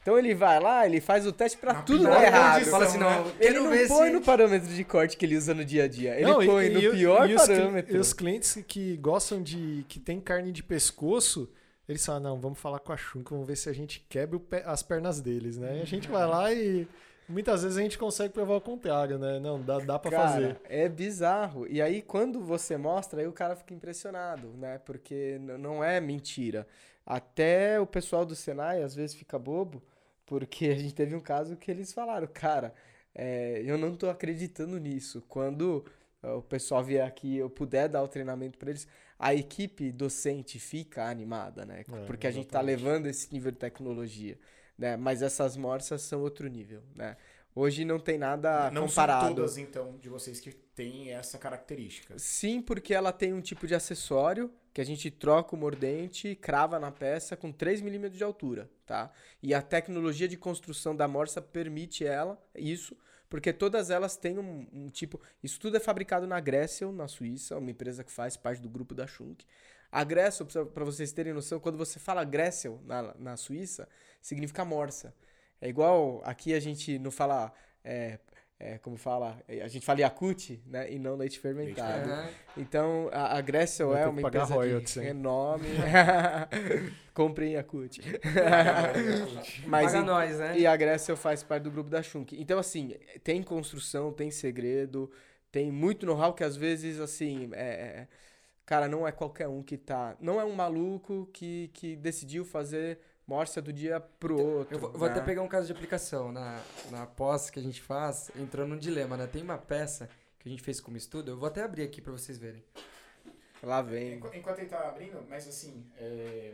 Então ele vai lá, ele faz o teste pra Na tudo dar errado. condição, Fala assim, não, né? Ele não põe se... no parâmetro de corte que ele usa no dia a dia. Ele Não, e- põe no e- pior e parâmetro. E os clientes que gostam de. que tem carne de pescoço, Eles falam, não, vamos falar com a Shunko, vamos ver se a gente quebra as pernas deles, né? E a gente vai lá e muitas vezes a gente consegue provar o contrário, né? Não, dá, dá pra Cara, fazer. é bizarro. E aí, quando você mostra, aí o cara fica impressionado, né? Porque não é mentira. Até o pessoal do Senai às vezes fica bobo, porque a gente teve um caso que eles falaram, cara, é, eu não tô acreditando nisso. Quando é, o pessoal vier aqui e eu puder dar o treinamento para eles, a equipe docente fica animada, né? É, Porque a gente tá levando esse nível de tecnologia, né? Mas essas morsas são outro nível, né? Hoje não tem nada Não comparado. são todas, então, de vocês que têm essa característica. Sim, porque ela tem um tipo de acessório que a gente troca o mordente e crava na peça com 3 milímetros de altura, tá? E a tecnologia de construção da morsa permite ela isso, porque todas elas têm um, um tipo... Isso tudo é fabricado na Gressel, na Suíça, uma empresa que faz parte do grupo da Schunk. A Gressel, para vocês terem noção, quando você fala Gressel na, na Suíça, significa morsa. É igual aqui a gente não fala... é, é, como fala, a gente fala Yakut, né? E não leite fermentado. Aham. Então, a, a Gressel é uma empresa royalties, de renome. Comprem Yakut. Mas Paga em- nós, né? e a Gressel faz parte do grupo da Schunk. Então, assim, tem construção, tem segredo, tem muito know-how que às vezes, assim, é, é- cara, não é qualquer um que tá. Não é um maluco que, que decidiu fazer morsa do dia pro outro. Eu vou, vou né? até pegar um caso de aplicação. Na, na pós que a gente faz, entrou num dilema, né? Tem uma peça que a gente fez como estudo, eu vou até abrir aqui pra vocês verem. Lá vem. Enqu- Enquanto ele tá abrindo, mas assim, é,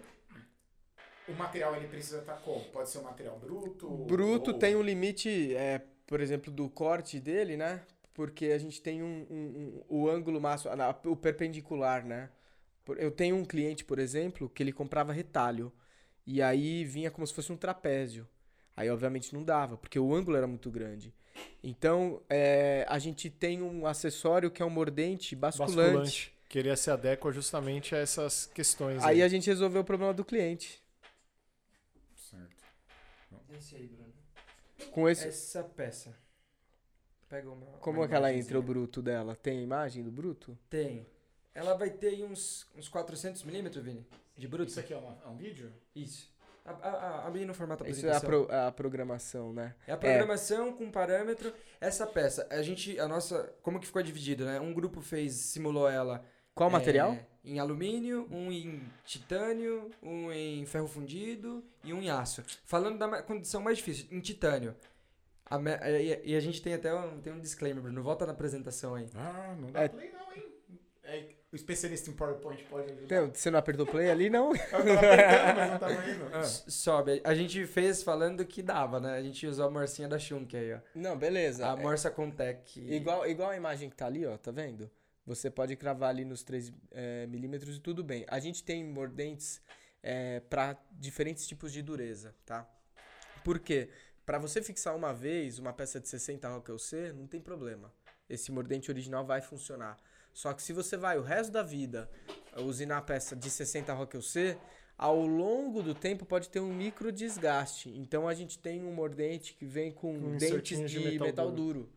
o material ele precisa estar como? Pode ser um material bruto? Bruto ou- tem um limite, é, por exemplo, do corte dele, né? Porque a gente tem um, um- um- o ângulo máximo, o perpendicular, né? Eu tenho um cliente, por exemplo, que ele comprava retalho. E aí vinha como se fosse um trapézio. Aí, obviamente, não dava, porque o ângulo era muito grande. Então, é, a gente tem um acessório que é um mordente basculante. Basculante. Que ele se adequa justamente a essas questões. Aí a gente resolveu o problema do cliente. Certo. Esse aí, Bruno. Com esse, Essa peça. Pega uma. como uma é que ela imagenzinha. entra o bruto dela? Tem imagem do bruto? Tem. Ela vai ter aí uns, uns 400 milímetros, Vini? De bruto? Isso aqui é, uma- é um vídeo? Isso. A- a- a- no formato Isso é a, pro- a programação, né? É a programação com parâmetro. Essa peça, a gente, a nossa, como que ficou dividido, né? Um grupo fez, simulou ela. Qual é, material? Em alumínio, um em titânio, um em ferro fundido e um em aço. Falando da condição mais difícil, em titânio. A me- e, e a gente tem até um, tem um disclaimer, Bruno. Volta na apresentação aí. Ah, não dá É. play não, hein? É, o especialista em PowerPoint pode ajudar. Tem- Você não apertou play ali, não? Eu tava apertando, mas não tava indo. Ah. Sobe. A gente fez falando que dava, né? A gente usou a morcinha da Shunk aí, ó. Não, beleza. A Morsa Contec. É, igual, igual a imagem que tá ali, ó, tá vendo? Você pode cravar ali nos 3 é, milímetros e tudo bem. A gente tem mordentes é, para diferentes tipos de dureza, tá? Por quê? Para você fixar uma vez uma peça de 60 Rockwell C, não tem problema. Esse mordente original vai funcionar. Só que se você vai o resto da vida usinar a peça de 60 Rockwell C, ao longo do tempo pode ter um micro desgaste. Então a gente tem um mordente que vem com, Com dentes de, de metal, metal duro.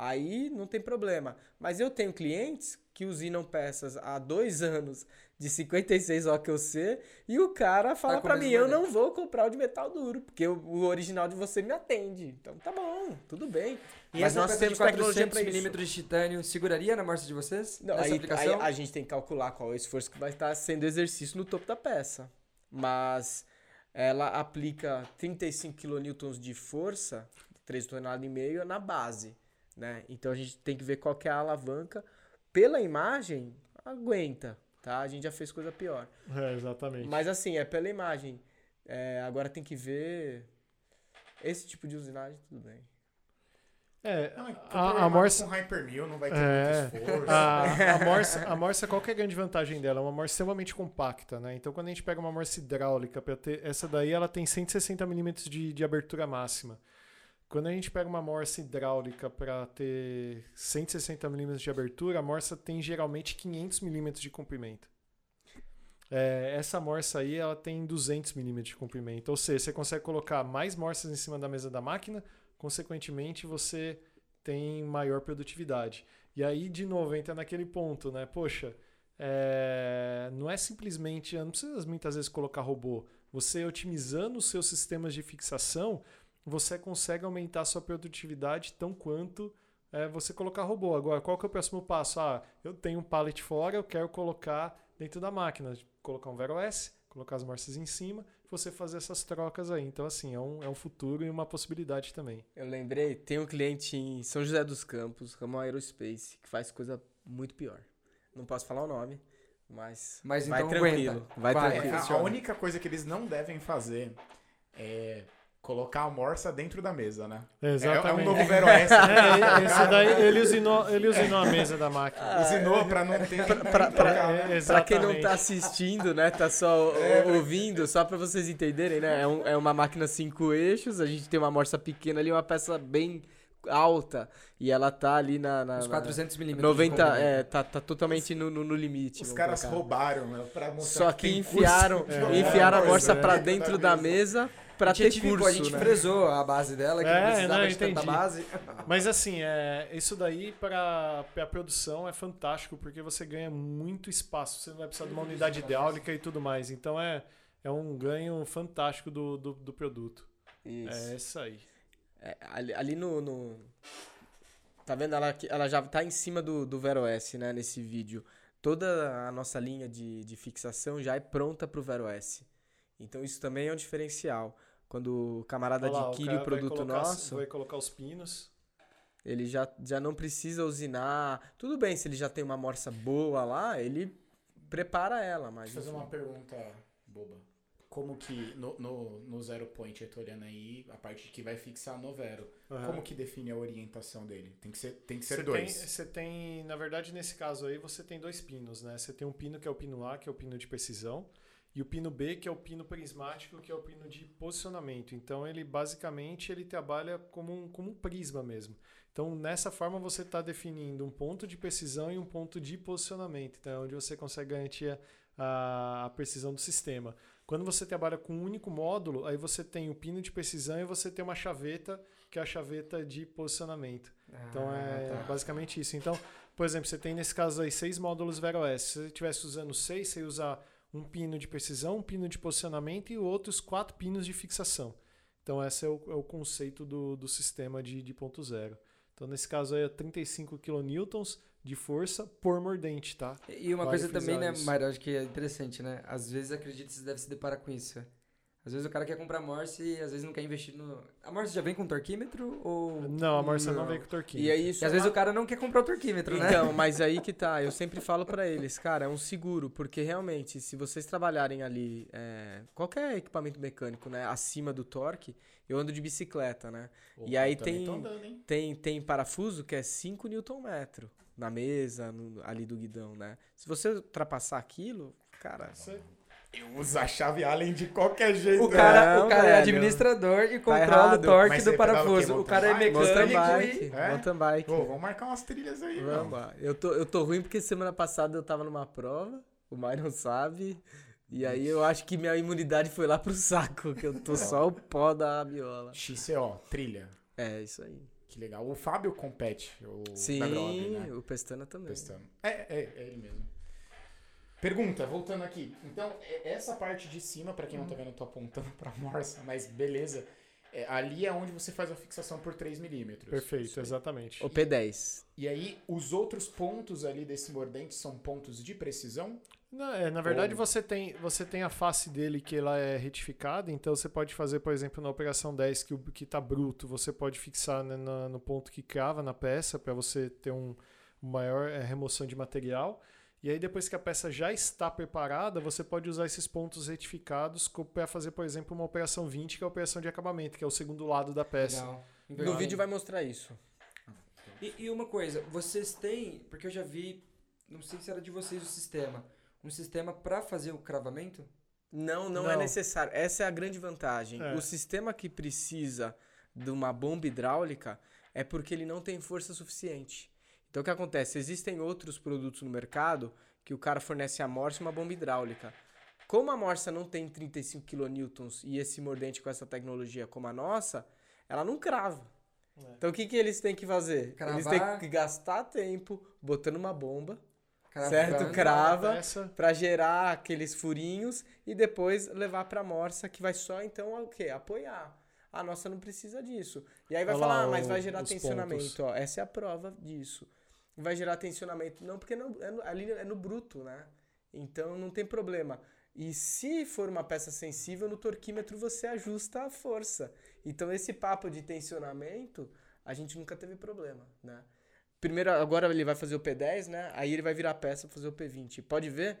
Aí não tem problema. Mas eu tenho clientes que usinam peças há dois anos de 56 Rockwell C e o cara fala pra o mim, eu não mordente." vou comprar o de metal duro, porque o, original de você me atende. Então tá bom, tudo bem. E Mas nós temos tecnologia 400 pra isso. milímetros de titânio seguraria na morsa de vocês? Não, aí, aí a gente tem que calcular qual é o esforço que vai estar sendo exercício no topo da peça. Mas ela aplica 35 kN de força, 3 toneladas e meio, na base. Né? Então a gente tem que ver qual que é a alavanca. Pela imagem, aguenta. Tá? A gente já fez coisa pior. É, exatamente. Mas assim, é pela imagem. É, agora tem que ver. Esse tipo de usinagem, tudo bem. É, Não, a, a programado morsa. com Hypermill não vai ter É, muito esforço. A, a, morsa, a morsa, qual que é a grande vantagem dela? É uma morsa extremamente compacta, né? Então, quando a gente pega uma morsa hidráulica, para ter essa daí, ela tem 160 milímetros de, de abertura máxima. Quando a gente pega uma morsa hidráulica para ter 160 milímetros de abertura, a morsa tem geralmente 500 milímetros de comprimento. É, essa morsa aí, ela tem 200 milímetros de comprimento. Ou seja, você consegue colocar mais morsas em cima da mesa da máquina, consequentemente, você tem maior produtividade. E aí, de novo, entra naquele ponto, né? Poxa, é, não é simplesmente, não precisa muitas vezes colocar robô. Você otimizando os seus sistemas de fixação, você consegue aumentar a sua produtividade tão quanto é, você colocar robô. Agora, qual que é o próximo passo? Ah, eu tenho um pallet fora, eu quero colocar dentro da máquina, colocar um Vero S, colocar as morsas em cima, você fazer essas trocas aí. Então, assim, é um, é um futuro e uma possibilidade também. Eu lembrei, tem um cliente em São José dos Campos, Ramon Aerospace, que faz coisa muito pior. Não posso falar o nome, mas, Mas vai então tranquilo. aguenta. Vai, Vai, tranquilo. É, a, única coisa que eles não devem fazer é colocar a morsa dentro da mesa, né? É, é um novo Vero S. É, esse daí ele usinou, ele usinou a mesa da máquina. Usinou pra não ter que pra- trocar, É, né? Pra quem não exatamente. tá assistindo, né, tá só o- ouvindo, só pra vocês entenderem, né, é, um- é uma máquina cinco eixos, a gente tem uma morsa pequena ali, uma peça bem alta, e ela tá ali na... na Uns na- 400 milímetros. 90, de é, tá, tá totalmente no, no, no limite. Os caras colocar. roubaram, né? Pra mostrar Só que tem enfiaram, de enfiaram a morsa morsa pra dentro dentro da mesa pra ter curso, a gente né? fresou a base dela, que É, não precisava não, de tanta base. Mas assim, é, isso daí para a produção é fantástico, porque você ganha muito espaço. Você não vai precisar de uma unidade hidráulica e tudo mais. Então é, é um ganho fantástico do, do, do produto. Isso. É isso aí. É, ali, ali no, no- Tá vendo? Ela, ela já tá em cima do, do Vero S, né? Nesse vídeo. Toda a nossa linha de, de fixação já é pronta pro Vero S. Então isso também é um diferencial. Quando o camarada Olha lá, adquire cara o produto vai colocar, nosso, Vai colocar os pinos. ele já, já não precisa usinar. Tudo bem, se ele já tem uma morsa boa lá, ele prepara ela, mas. Deixa eu fazer uma pergunta boba. Como que no, no, no Zero Point, eu tô olhando aí, a parte que vai fixar no Vero, Aham. como que define a orientação dele? Tem que ser, tem que ser Você dois. Tem, você tem, na verdade, nesse caso aí, você tem dois pinos, né? Você tem um pino que é o pino A, que é o pino de precisão, e o pino B, que é o pino prismático, que é o pino de posicionamento. Então, ele basicamente ele trabalha como um, como um prisma mesmo. Então, nessa forma, você está definindo um ponto de precisão e um ponto de posicionamento. Então, é onde você consegue garantir a- a, precisão do sistema. Quando você trabalha com um único módulo, aí você tem o pino de precisão e você tem uma chaveta, que é a chaveta de posicionamento. Então é tá. basicamente isso. Então, por exemplo, você tem nesse caso aí seis módulos Vero S. Se você estivesse usando seis, você ia usar um pino de precisão, um pino de posicionamento e outros quatro pinos de fixação. Então, esse é o, é o conceito do, do sistema de, de ponto zero. Então, nesse caso aí, é 35 kN de força por mordente, tá? E uma coisa também, né. Mário, acho que é interessante, né? Às vezes, acredito que você deve se deparar com isso. Às vezes o cara quer comprar Morse e às vezes não quer investir no... A Morse já vem com torquímetro ou... Não, a Marcia não, veio com torquinho. E aí isso E às é vezes uma- o cara não quer comprar o torquímetro, né? Então, mas aí que tá. Eu sempre falo pra eles, cara, é um seguro, porque realmente, se vocês trabalharem ali, é, qualquer equipamento mecânico, né, acima do torque, eu ando de bicicleta, né? E aí tem- andando? Tem, tem parafuso que é 5 Nm na mesa, no- ali do guidão, né? Se você ultrapassar aquilo, cara, Você- Eu uso a chave Allen de qualquer jeito. O cara, Não, o cara é administrador e controla errado. o torque Mas do pedala o parafuso. O cara é mecânico bike, e... É? mountain bike. Pô, vamos marcar umas trilhas aí, Vamos mano. lá. Eu tô, eu tô ruim porque semana passada eu tava numa prova, o Myron sabe, e aí eu acho que minha imunidade foi lá pro saco, que eu tô só o pó da rabiola. XCO, trilha. É, isso aí. Que legal. O Fábio compete, o Sim, da Grob, né? o Pestana também. Testando. É, é, é ele mesmo. Pergunta, voltando aqui. Então, é- essa parte de cima, pra quem não tá vendo, eu tô apontando pra morsa, mas beleza. É, ali é onde você faz a fixação por 3 milímetros. Perfeito, exatamente. O P10. E aí, os outros pontos ali desse mordente são pontos de precisão? Não, é, na verdade, Ou- você tem, você tem a face dele que ela é retificada, então você pode fazer, por exemplo, na operação 10, que, o, que tá bruto, você pode fixar né, na- no ponto que crava na peça, para você ter um maior é, remoção de material. E aí, depois que a peça já está preparada, você pode usar esses pontos retificados para fazer, por exemplo, uma operação 20, que é a operação de acabamento, que é o segundo lado da peça. Legal. No vídeo vai mostrar isso. E, e uma coisa, vocês têm, porque eu já vi, não sei se era de vocês o sistema, um sistema pra fazer o cravamento? Não, não, é Não. necessário. Essa é a grande vantagem. É. O sistema que precisa de uma bomba hidráulica é porque ele não tem força suficiente. Então o que acontece? Existem outros produtos no mercado que o cara fornece a morsa e uma bomba hidráulica. Como a morsa não tem 35 kN e esse mordente com essa tecnologia como a nossa, ela não crava. É. Então o que, que eles têm que fazer? Eles têm Cravar. que gastar tempo botando uma bomba certo? Crava Peça. pra gerar aqueles furinhos e depois levar pra morsa que vai só então o quê? Apoiar. A nossa não precisa disso. E aí vai Olha lá falar, ah, mas vai gerar tensionamento. pontos. Ó, essa é a prova disso. Vai gerar tensionamento. Não, porque não, é no- ali é no bruto, né? Então não tem problema. E se for uma peça sensível, no torquímetro você ajusta a força. Então esse papo de tensionamento, a gente nunca teve problema, né? Primeiro, agora ele vai fazer o P10, né? Aí ele vai virar a peça pra fazer o P20. Pode ver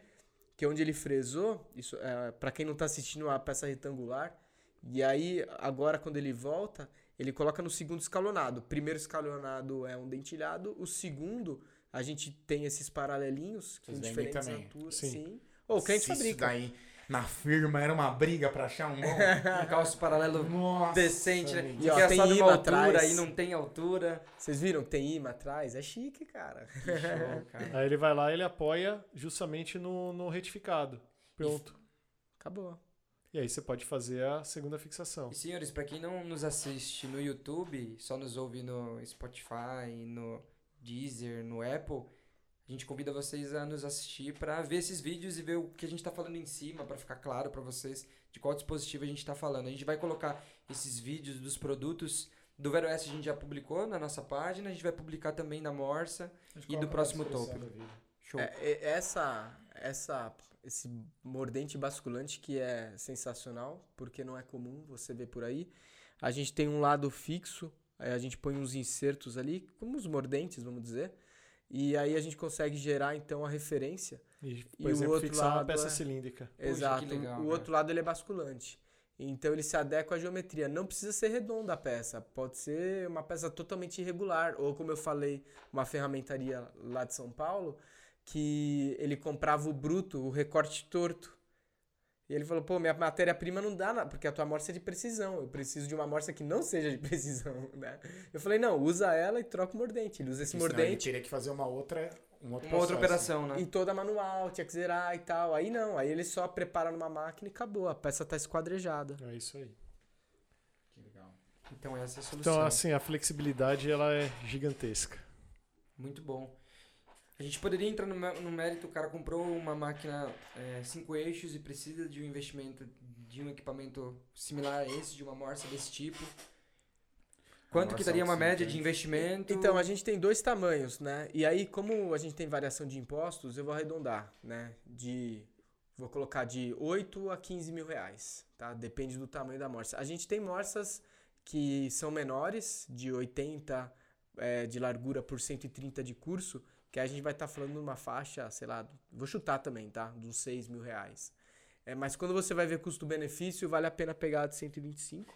que onde ele fresou, isso é, para quem não tá assistindo a peça retangular, e aí agora quando ele volta, ele coloca no segundo escalonado. O primeiro escalonado é um dentilhado, o segundo a gente tem esses paralelinhos com diferentes também? alturas, Sim. sim. Ou o cliente Se Isso fabrica. daí na firma era uma briga pra achar um bom. Um calço paralelo Nossa. decente, né? E, ó, que tem imã altura atrás. e não tem altura. Vocês viram que tem imã atrás? É chique, cara. Que show, cara. Aí ele vai lá e ele apoia justamente no, no retificado. Pronto. Acabou. E aí você pode fazer a segunda fixação. E senhores, pra quem não nos assiste no YouTube, só nos ouve no Spotify, no Deezer, no Apple, a gente convida vocês a nos assistir pra ver esses vídeos e ver o que a gente tá falando em cima, pra ficar claro pra vocês de qual dispositivo a gente tá falando. A gente vai colocar esses vídeos dos produtos do Vero S a gente já publicou na nossa página, a gente vai publicar também na Morsa. E do próximo tópico. Show. É, é- essa, essa, esse mordente basculante que é sensacional, porque não é comum você ver por aí. A gente tem um lado fixo, aí a gente põe uns insertos ali, como os mordentes, vamos dizer. E aí a gente consegue gerar então a referência. E, E por o exemplo, outro fixar uma lado peça é- cilíndrica. Poxa, Exato. que legal, o cara. outro lado ele é basculante. Então ele se adequa à geometria. Não precisa ser redonda a peça. Pode ser uma peça totalmente irregular. Ou como eu falei, uma ferramentaria lá de São Paulo, que ele comprava o bruto, o recorte torto. E ele falou, pô, minha matéria-prima não dá, porque a tua amostra é de precisão. Eu preciso de uma amostra que não seja de precisão, né? Eu falei, não, usa ela e troca o mordente. Ele usa esse Senão ele mordente teria que fazer uma outra, um outro Uma outra operação, né? e toda manual, tinha que zerar e tal. Aí não, aí ele só prepara numa máquina e acabou. A peça tá esquadrejada. É isso aí. Que legal. Então essa é a solução. Então, assim, a flexibilidade ela é gigantesca. Muito bom. A gente poderia entrar no, mé- no mérito, o cara comprou uma máquina 5 eixos e precisa de um investimento de um equipamento similar a esse, de uma morsa desse tipo. Quanto que daria uma média de investimento? Então, a gente tem dois tamanhos, né? E aí, como a gente tem variação de impostos, eu vou arredondar, né? De. Vou colocar de 8 a 15 mil reais, tá? Depende do tamanho da morsa. A gente tem morsas que são menores, de 80 é, de largura por 130 de curso, que aí a gente vai estar falando numa faixa, sei lá, vou chutar também, tá? Uns 6 mil reais. É, mas quando você vai ver custo-benefício, vale a pena pegar a de 125.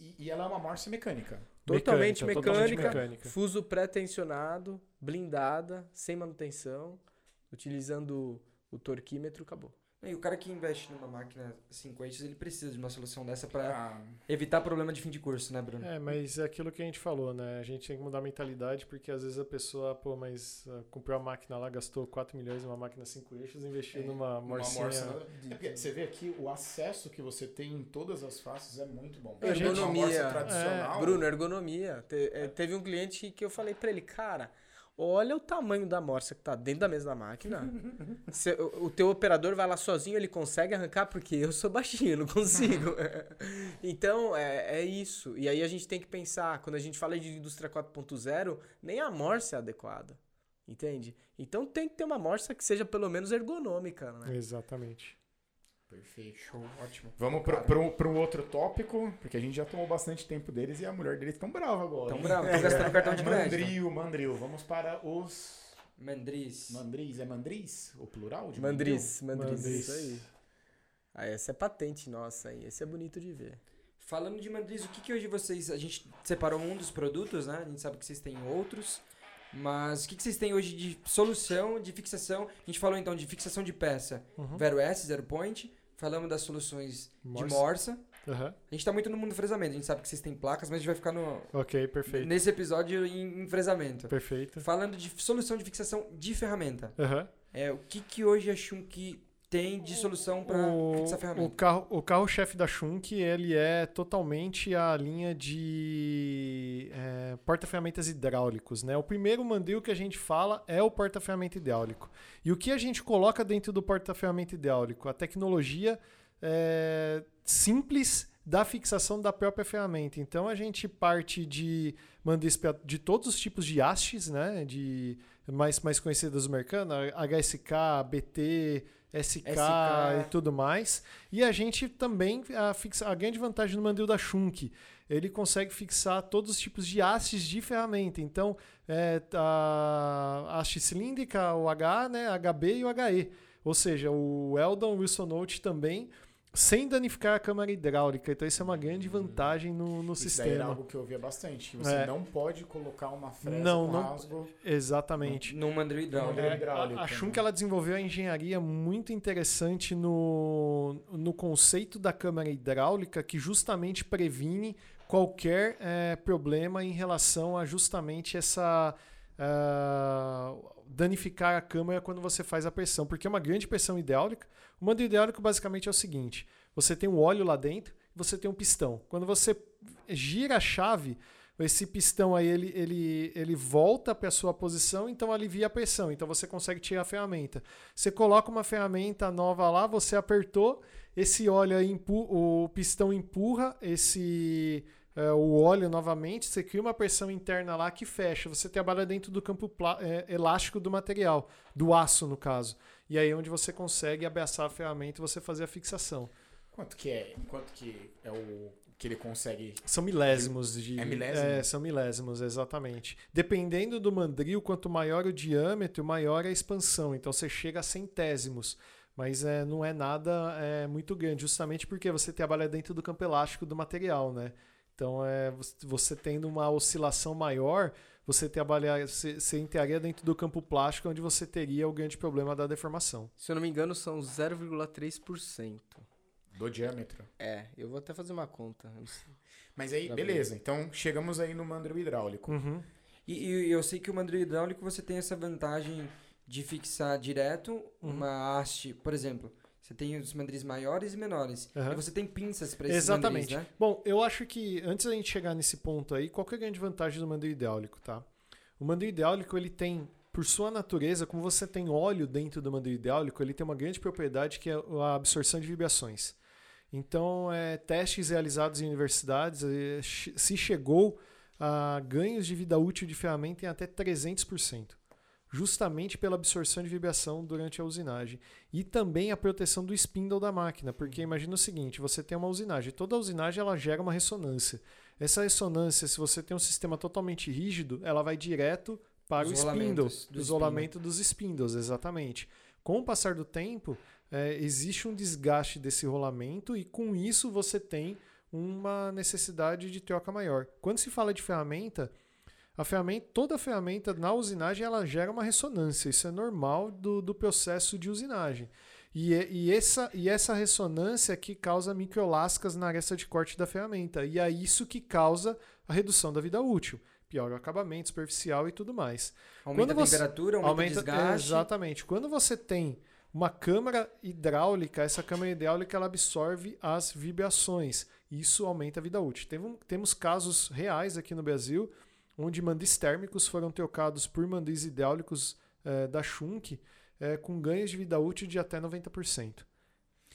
E, e ela é uma morsa mecânica. Totalmente Mecânica, mecânica, totalmente mecânica. fuso pré-tensionado, blindada, sem manutenção, utilizando o torquímetro, acabou. E o cara que investe numa máquina 5 eixos, ele precisa de uma solução dessa pra Ah, evitar problema de fim de curso, né, Bruno? É, mas é aquilo que a gente falou, né? A gente tem que mudar a mentalidade, porque às vezes a pessoa, pô, mas ah, comprou a máquina lá, gastou 4 milhões numa máquina 5 eixos, investiu É, numa uma morcinha. morsa. É porque você vê aqui o acesso que você tem em todas as faces é muito bom. É, gente, Uma morsa ergonomia. tradicional. Bruno, ergonomia. Te- é, teve um cliente que eu falei pra ele, cara, olha o tamanho da morsa que tá dentro da mesa da máquina. Cê- o, o teu operador vai lá sozinho, ele consegue arrancar, porque eu sou baixinho, eu não consigo. então, é, é isso. E aí a gente tem que pensar, quando a gente fala de indústria 4.0, nem a morsa é adequada. Entende? Então tem que ter uma morsa que seja pelo menos ergonômica, né? Exatamente. Perfeito. Show, ótimo. Vamos pro, pro, pro outro tópico, porque a gente já tomou bastante tempo deles e a mulher deles tão brava agora. Tão bravo, tô gastando cartão de crédito. Mandril, mandril. Vamos para os Mandris. mandris. É mandris? O plural de Mandriz, mandriz, Mandriz. isso aí. Ah, essa é patente nossa, hein? Esse é bonito de ver. Falando de mandris, o que, que hoje vocês. A gente separou um dos produtos, né? A gente sabe que vocês têm outros. Mas o que, que vocês têm hoje de solução, de fixação? A gente falou então de fixação de peça Uhum. Vero S, Zero Point. Falamos das soluções de Morsa. Aham. A gente tá muito no mundo do fresamento. A gente sabe que vocês têm placas, mas a gente vai ficar no, Ok, perfeito. nesse episódio em, em fresamento. Perfeito. Falando de solução de fixação de ferramenta. Aham. É, o que, que hoje a que tem de solução para fixar O ferramenta? carro, o carro-chefe da Schunk, ele é totalmente a linha de é, porta-ferramentas hidráulicos, né? O primeiro mandril que a gente fala é o porta-ferramenta hidráulico. E o que a gente coloca dentro do porta-ferramenta hidráulico? A tecnologia é, simples da fixação da própria ferramenta. Então a gente parte de mandris de todos os tipos de hastes, né? De mais, mais conhecidas do mercado, HSK, BT, SK, SK. e tudo mais. E a gente também, a, fixa, a grande vantagem do mandril da Schunk, ele consegue fixar todos os tipos de hastes de ferramenta. Então, é, a haste cilíndrica, o H, né, HB e o HE. Ou seja, o Eldon Wilson Note também, sem danificar a câmara hidráulica. Então, isso é uma grande vantagem no, no Isso daí sistema. era algo que eu via bastante. que Você É. não pode colocar uma fresa Não, com não- rasgo. Exatamente. Num mandril hidráulico. É. É, hidráulico, a, a? Schunk ela desenvolveu a engenharia muito interessante no, no conceito da câmara hidráulica que justamente previne qualquer eh, problema em relação a justamente essa ah, danificar a câmara quando você faz a pressão, porque é uma grande pressão hidráulica. O mando hidráulico basicamente é o seguinte: você tem um óleo lá dentro, você tem um pistão. Quando você gira a chave, esse pistão aí ele, ele, ele volta para a sua posição, então alivia a pressão. Então você consegue tirar a ferramenta. Você coloca uma ferramenta nova lá, você apertou, esse óleo aí, o pistão empurra esse é, o óleo novamente, você cria uma pressão interna lá que fecha. Você trabalha dentro do campo é, elástico do material, do aço no caso. E aí é onde você consegue abraçar a ferramenta e você fazer a fixação. Quanto que é? Quanto que é o que ele consegue? São milésimos de. É milésimo? É, são milésimos, exatamente. Dependendo do mandril, quanto maior o diâmetro, maior a expansão. Então você chega a centésimos. Mas é, não é nada é, muito grande, justamente porque você trabalha dentro do campo elástico do material, né? Então, é, você- tendo uma oscilação maior, você trabalhar, você, você entraria dentro do campo plástico, onde você teria o grande problema da deformação. Se eu não me engano, são 0,3%. Do diâmetro. É, eu vou até fazer uma conta. Mas aí, beleza. Então, chegamos aí no mandril hidráulico. Uhum. E, e eu sei que o mandril hidráulico você tem essa vantagem de fixar direto Uhum. uma haste, por exemplo. Você tem os mandris maiores e menores. Aham. E você tem pinças para esses Exatamente. mandris, né? Bom, eu acho que antes da gente chegar nesse ponto aí, qual que é a grande vantagem do mandril hidráulico, tá? O mandril hidráulico, ele tem, por sua natureza, como você tem óleo dentro do mandril hidráulico, ele tem uma grande propriedade que é a absorção de vibrações. Então, é, testes realizados em universidades, é, se chegou a ganhos de vida útil de ferramenta em até 300%. Justamente pela absorção de vibração durante a usinagem. E também a proteção do spindle da máquina, porque imagina o seguinte, você tem uma usinagem, toda usinagem ela gera uma ressonância. Essa ressonância, se você tem um sistema totalmente rígido, ela vai direto para Os o spindle, do isolamento dos spindles, exatamente. Com o passar do tempo, é, existe um desgaste desse rolamento e com isso você tem uma necessidade de troca maior. Quando se fala de ferramenta, a ferramenta, toda a ferramenta na usinagem ela gera uma ressonância. Isso é normal do, do processo de usinagem. E, é- e, essa, e essa ressonância que causa microlascas na aresta de corte da ferramenta. E é isso que causa a redução da vida útil. Pior o acabamento superficial e tudo mais. Aumenta Quando a você- temperatura, aumenta, o desgaste. Exatamente. Quando você tem uma câmara hidráulica, essa câmara hidráulica ela absorve as vibrações. Isso aumenta a vida útil. Teve temos casos reais aqui no Brasil onde mandris térmicos foram trocados por mandris hidráulicos eh, da Schunk eh, com ganhos de vida útil de até 90%.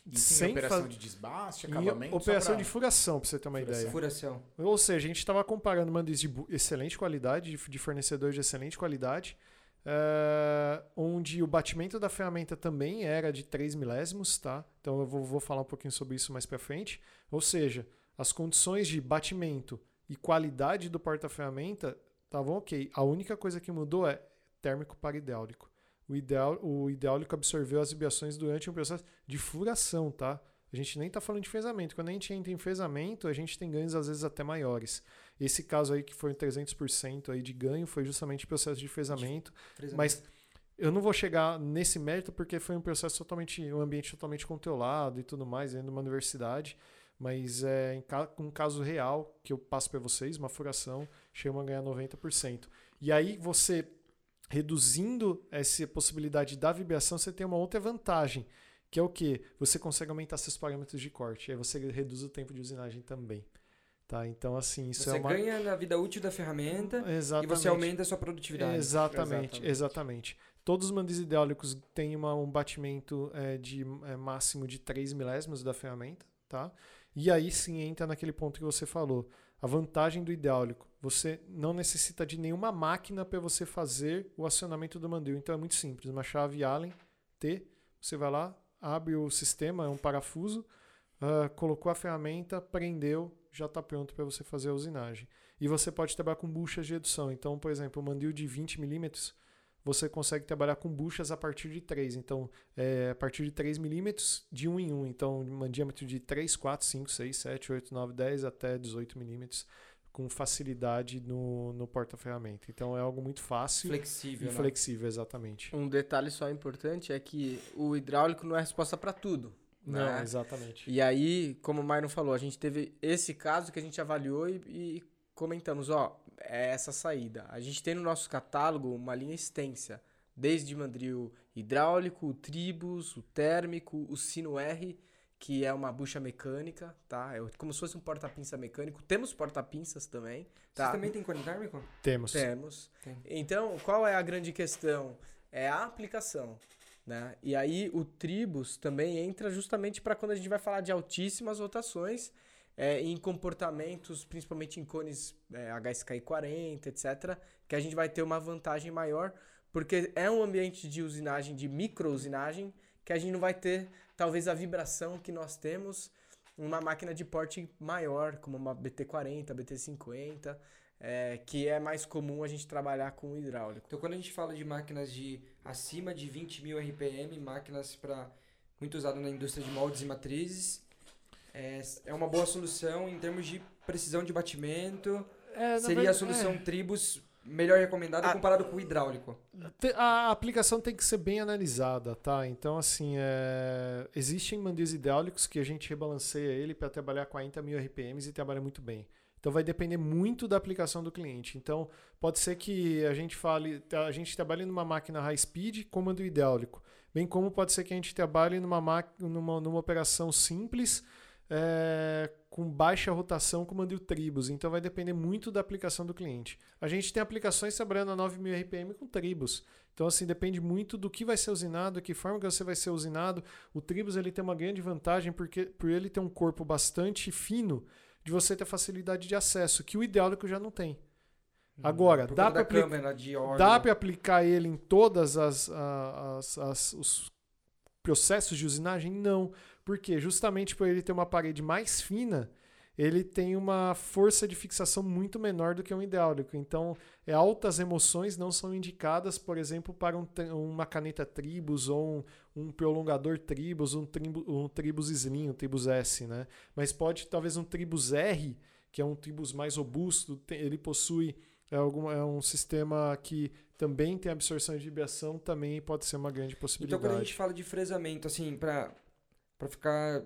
Isso Sem em operação fa- de desbaste, acabamento. operação pra- de furação, para você ter uma Furação. ideia. Furação. Ou seja, a gente estava comparando mandris de excelente qualidade, de, de fornecedores de excelente qualidade, eh, onde o batimento da ferramenta também era de 3 milésimos, tá? Então eu vou, vou falar um pouquinho sobre isso mais para frente. Ou seja, as condições de batimento e qualidade do porta-ferramenta estavam ok. A única coisa que mudou é térmico para hidráulico. O, hidrál- o hidráulico absorveu as vibrações durante um processo de furação, tá? A gente nem está falando de fezamento. Quando a gente entra em fezamento, a gente tem ganhos às vezes até maiores. Esse caso aí que foi 300% aí de ganho foi justamente processo de fezamento. Frisando. Mas eu não vou chegar nesse mérito porque foi um processo totalmente, um ambiente totalmente controlado e tudo mais dentro de uma universidade. Mas é um caso real que eu passo para vocês, uma furação, chega a ganhar 90%. E aí você reduzindo essa possibilidade da vibração, você tem uma outra vantagem, que é o que? Você consegue aumentar seus parâmetros de corte, aí você reduz o tempo de usinagem também. Tá? Então, assim, isso você é uma... ganha na vida útil da ferramenta Exatamente. e você aumenta a sua produtividade. Exatamente, Exatamente. exatamente. Todos os mandis hidráulicos têm uma- um batimento é, de é, máximo de 3 milésimos da ferramenta, tá? E aí sim entra naquele ponto que você falou. A vantagem do hidráulico, você não necessita de nenhuma máquina para você fazer o acionamento do mandril. Então é muito simples, uma chave Allen T, você vai lá, abre o sistema, é um parafuso, ah, colocou a ferramenta, prendeu, já está pronto para você fazer a usinagem. E você pode trabalhar com buchas de redução. Então, por exemplo, o mandril de 20 milímetros, você consegue trabalhar com buchas a partir de 3. Então, é, a partir de 3 milímetros, de 1 em 1. Então, um diâmetro de 3, 4, 5, 6, 7, 8, 9, 10 até 18 milímetros, com facilidade no, no porta-ferramenta. Então, é algo muito fácil Flexível. e né? flexível, exatamente. Um detalhe só importante é que o hidráulico não é resposta para tudo. Não, né? exatamente. E aí, como o Myron falou, a gente teve esse caso que a gente avaliou e, e comentamos, ó, é essa saída. A gente tem no nosso catálogo uma linha extensa, desde mandril hidráulico, o tribus, o térmico, o sino R, que é uma bucha mecânica, tá? É como se fosse um porta-pinça mecânico. Temos porta-pinças também, tá? Vocês também tem cone térmico? Temos. Temos. Tem. Então, qual é a grande questão? É a aplicação. Né? E aí o Tribus também entra justamente para quando a gente vai falar de altíssimas rotações é, em comportamentos, principalmente em cones é, HSKI 40, etc., que a gente vai ter uma vantagem maior, porque é um ambiente de usinagem, de micro-usinagem, que a gente não vai ter talvez a vibração que nós temos uma máquina de porte maior, como uma BT40, BT50, é, que é mais comum a gente trabalhar com hidráulico. Então, quando a gente fala de máquinas de acima de 20 mil RPM, máquinas para muito usado na indústria de moldes e matrizes, é, é uma boa solução em termos de precisão de batimento. É, Seria a verdade- solução é. Tribus melhor recomendada Ah. comparado com o hidráulico. A aplicação tem que ser bem analisada, tá? Então, assim, é... existem mandis hidráulicos que a gente rebalanceia ele para trabalhar 40 mil RPMs e trabalha muito bem. Então, vai depender muito da aplicação do cliente. Então, pode ser que a gente fale, tá, a gente trabalhe numa máquina high speed com mando hidráulico, bem como pode ser que a gente trabalhe numa, numa, numa operação simples é, com baixa rotação com mandil tribos. Então vai depender muito da aplicação do cliente. A gente tem aplicações trabalhando a 9000 RPM com tribos. Então assim depende muito do que vai ser usinado, que forma que você vai ser usinado. O tribos ele tem uma grande vantagem porque por ele ter um corpo bastante fino, de você ter facilidade de acesso, que o hidráulico já não tem. Agora, Por dá para de para aplicar ele em todas as, as- as- os processos de usinagem? Não. Por quê? Justamente por ele ter uma parede mais fina, ele tem uma força de fixação muito menor do que um hidráulico. Então, é, altas emoções não são indicadas, por exemplo, para um uma caneta Tribus ou um, um prolongador Tribus, um, tribu, um Tribus Slim, um Tribus S, né? Mas pode, talvez, um Tribus R, que é um Tribus mais robusto, tem- ele possui é, algum, é um sistema que também tem absorção de vibração, também pode ser uma grande Então, possibilidade. quando a gente fala de fresamento, assim, para para ficar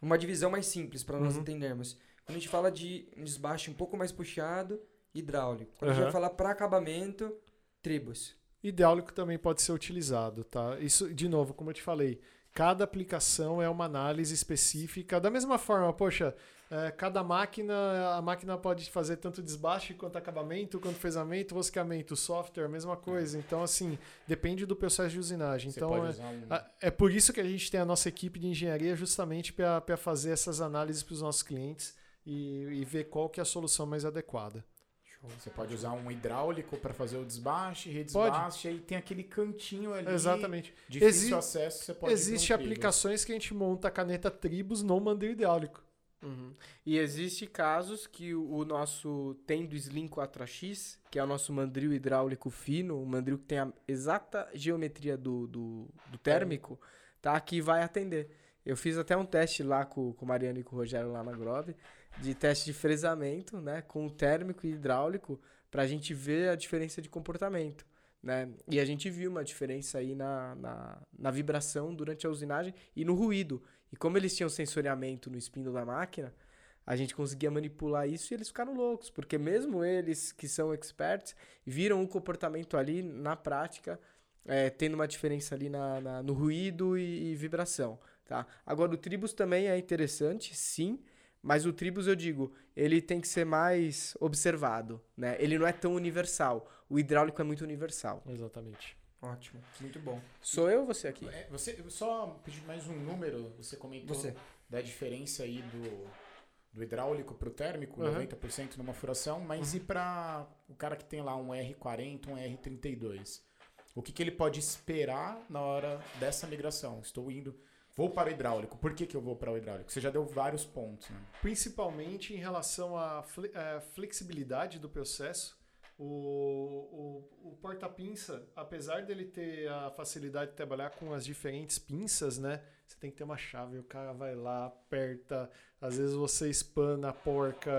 uma divisão mais simples para nós Uhum. entendermos. Quando a gente fala de um desbaste um pouco mais puxado, hidráulico. Quando a gente vai falar para acabamento, tribos. Hidráulico também pode ser utilizado, tá? Isso, de novo, como eu te falei, cada aplicação é uma análise específica. Da mesma forma, poxa, é, cada máquina, a máquina pode fazer tanto desbaste quanto acabamento, quanto fresamento, rosqueamento, software, a mesma coisa. Então, assim, depende do processo de usinagem. Você então, pode é, usar um... a- é por isso que a gente tem a nossa equipe de engenharia justamente para fazer essas análises para os nossos clientes e, e ver qual que é a solução mais adequada. Você pode usar um hidráulico para fazer o desbaste, redesbaste, aí tem aquele cantinho ali. Exatamente. Difícil Exi- acesso, você pode ir Existe pra um aplicações que a gente monta a caneta Tribus no mandril hidráulico. Uhum. E existe casos que o, o nosso tem do Slim 4X, que é o nosso mandril hidráulico fino, um mandril que tem a exata geometria do, do, do térmico, tá? Que vai atender. Eu fiz até um teste lá com, com o Mariano e com o Rogério lá na Grove, de teste de fresamento, né? Com o térmico e hidráulico, pra gente ver a diferença de comportamento. Né? E a gente viu uma diferença aí na, na, na vibração durante a usinagem e no ruído. E como eles tinham sensoriamento no espinho da máquina, a gente conseguia manipular isso e eles ficaram loucos, porque mesmo eles que são experts viram o comportamento ali na prática é, tendo uma diferença ali na, na- no ruído e, e vibração, tá? Agora, o Tribus também é interessante, sim, mas o Tribus, eu digo, ele tem que ser mais observado, né? Ele não é tão universal. O hidráulico é muito universal. Exatamente. Ótimo, muito bom. Sou eu ou você aqui? É, você, só pedir mais um número, você comentou Você. da diferença aí do, do hidráulico pro térmico, Uhum. 90% numa furação, mas e para o cara que tem lá um R40, um R32? O que, que ele pode esperar na hora dessa migração? Estou indo, vou para o hidráulico. Por que, que eu vou para o hidráulico? Você já deu vários pontos, né? Principalmente em relação à fle- à flexibilidade do processo. O, o, o porta-pinça, apesar dele ter a facilidade de trabalhar com as diferentes pinças, né? Você tem que ter uma chave, o cara vai lá, aperta, às vezes você espana a porca,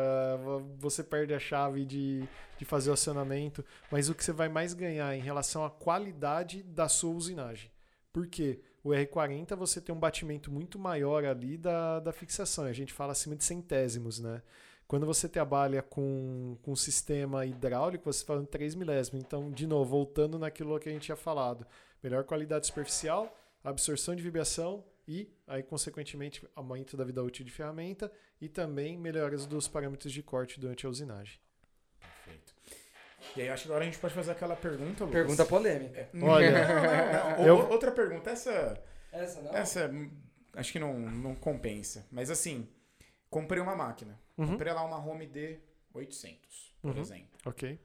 vo- você perde a chave de, de fazer o acionamento, mas o que você vai mais ganhar em relação à qualidade da sua usinagem. Por quê? O R40 você tem um batimento muito maior ali da, da fixação, a gente fala acima de centésimos, né? Quando você trabalha com, com sistema hidráulico, você fala em 3 milésimos. Então, de novo, voltando naquilo que a gente tinha falado. Melhor qualidade superficial, absorção de vibração e, aí, consequentemente, aumento da vida útil de ferramenta e também melhoras dos parâmetros de corte durante a usinagem. Perfeito. E aí, eu acho que agora a gente pode fazer aquela pergunta, Lucas. Pergunta polêmica. Olha, Não, não, não. Eu- Outra pergunta, essa... Essa não? Essa hum, acho que não, não compensa. Mas assim, comprei uma máquina. Uhum. Comprei lá uma Home D800, por Uhum. exemplo. ok.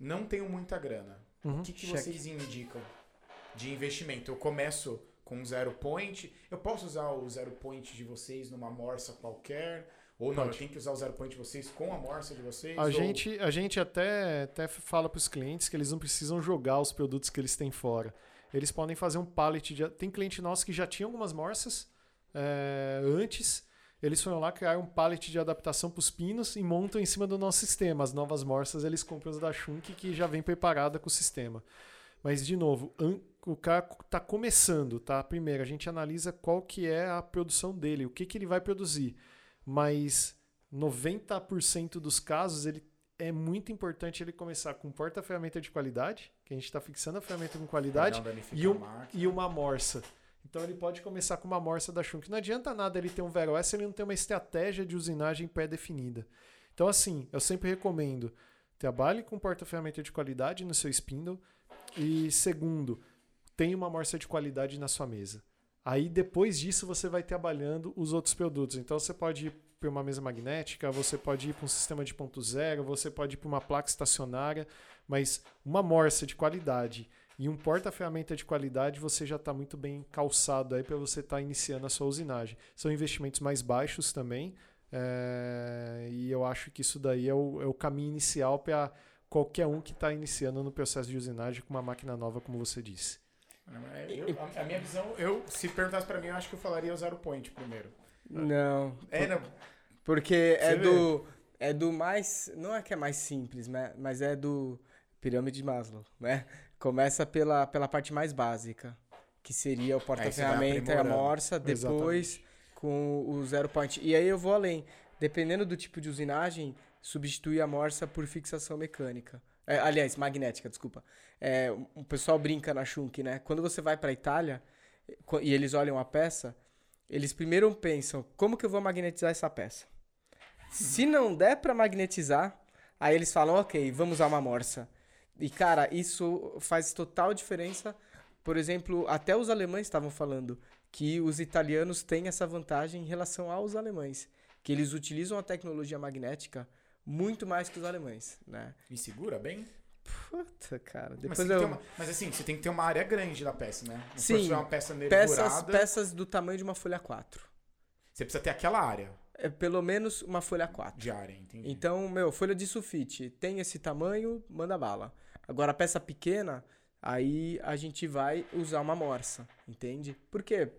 Não tenho muita grana. Uhum. O que, que vocês indicam de investimento? Eu começo com zero point. Eu posso usar o zero point de vocês numa morsa qualquer? Ou não, Pode. eu tenho que usar o zero point de vocês com a morsa de vocês? A ou- gente, a gente até, até fala para os clientes que eles não precisam jogar os produtos que eles têm fora. Eles podem fazer um pallet. De, tem cliente nosso que já tinha algumas morsas é, antes. Eles foram lá criar um pallet de adaptação para os pinos e montam em cima do nosso sistema. As novas morsas eles compram as da Schunk que já vem preparada com o sistema. Mas, de novo, o cara está começando, tá? Primeiro, a gente analisa qual que é a produção dele, o que, que ele vai produzir. Mas 90% dos casos, ele é muito importante ele começar com porta-ferramenta de qualidade, que a gente está fixando a ferramenta com qualidade, e, um, e uma morsa. Então ele pode começar com uma morsa da Schunk. Não adianta nada ele ter um Vero S se ele não tem uma estratégia de usinagem pré-definida. Então, assim, eu sempre recomendo: trabalhe com porta-ferramenta de qualidade no seu spindle. E segundo, tenha uma morsa de qualidade na sua mesa. Aí depois disso você vai trabalhando os outros produtos. Então você pode ir para uma mesa magnética, você pode ir para um sistema de ponto zero, você pode ir para uma placa estacionária, mas uma morsa de qualidade e um porta-ferramenta de qualidade você já está muito bem calçado aí para você estar iniciando a sua usinagem. São investimentos mais baixos também, é, e eu acho que isso daí é o, é o caminho inicial para qualquer um que está iniciando no processo de usinagem com uma máquina nova, como você disse. É, eu- a, a minha visão, eu, se perguntasse pra mim, eu acho que eu falaria o zero point primeiro. Não. É, não, Porque é vê? do. É do mais. Não é que é mais simples, né? Mas é do pirâmide de Maslow, né? Começa pela, pela parte mais básica, que seria o porta-ferramenta e a morsa, depois com o zero point. E aí eu vou além. Dependendo do tipo de usinagem, substitui a morsa por fixação mecânica. É, aliás, magnética, desculpa. É, o pessoal brinca na Schunk, né? Quando você vai para Itália co- e eles olham a peça, eles primeiro pensam, como que eu vou magnetizar essa peça? Se não der para magnetizar, aí eles falam, ok, vamos usar uma morsa. E, cara, isso faz total diferença. Por exemplo, até os alemães estavam falando que os italianos têm essa vantagem em relação aos alemães. Que eles utilizam a tecnologia magnética muito mais que os alemães, né? me segura bem? Puta, cara. Mas, Depois que eu... uma- mas assim, você tem que ter uma área grande da peça, né? Não Sim, uma peça Peças, peças do tamanho de uma folha 4. Você precisa ter aquela área É pelo menos uma folha 4. de área, entendi. Então, meu, folha de sulfite tem esse tamanho, manda bala. Agora, a peça pequena, aí a gente vai usar uma morsa, entende? Por quê?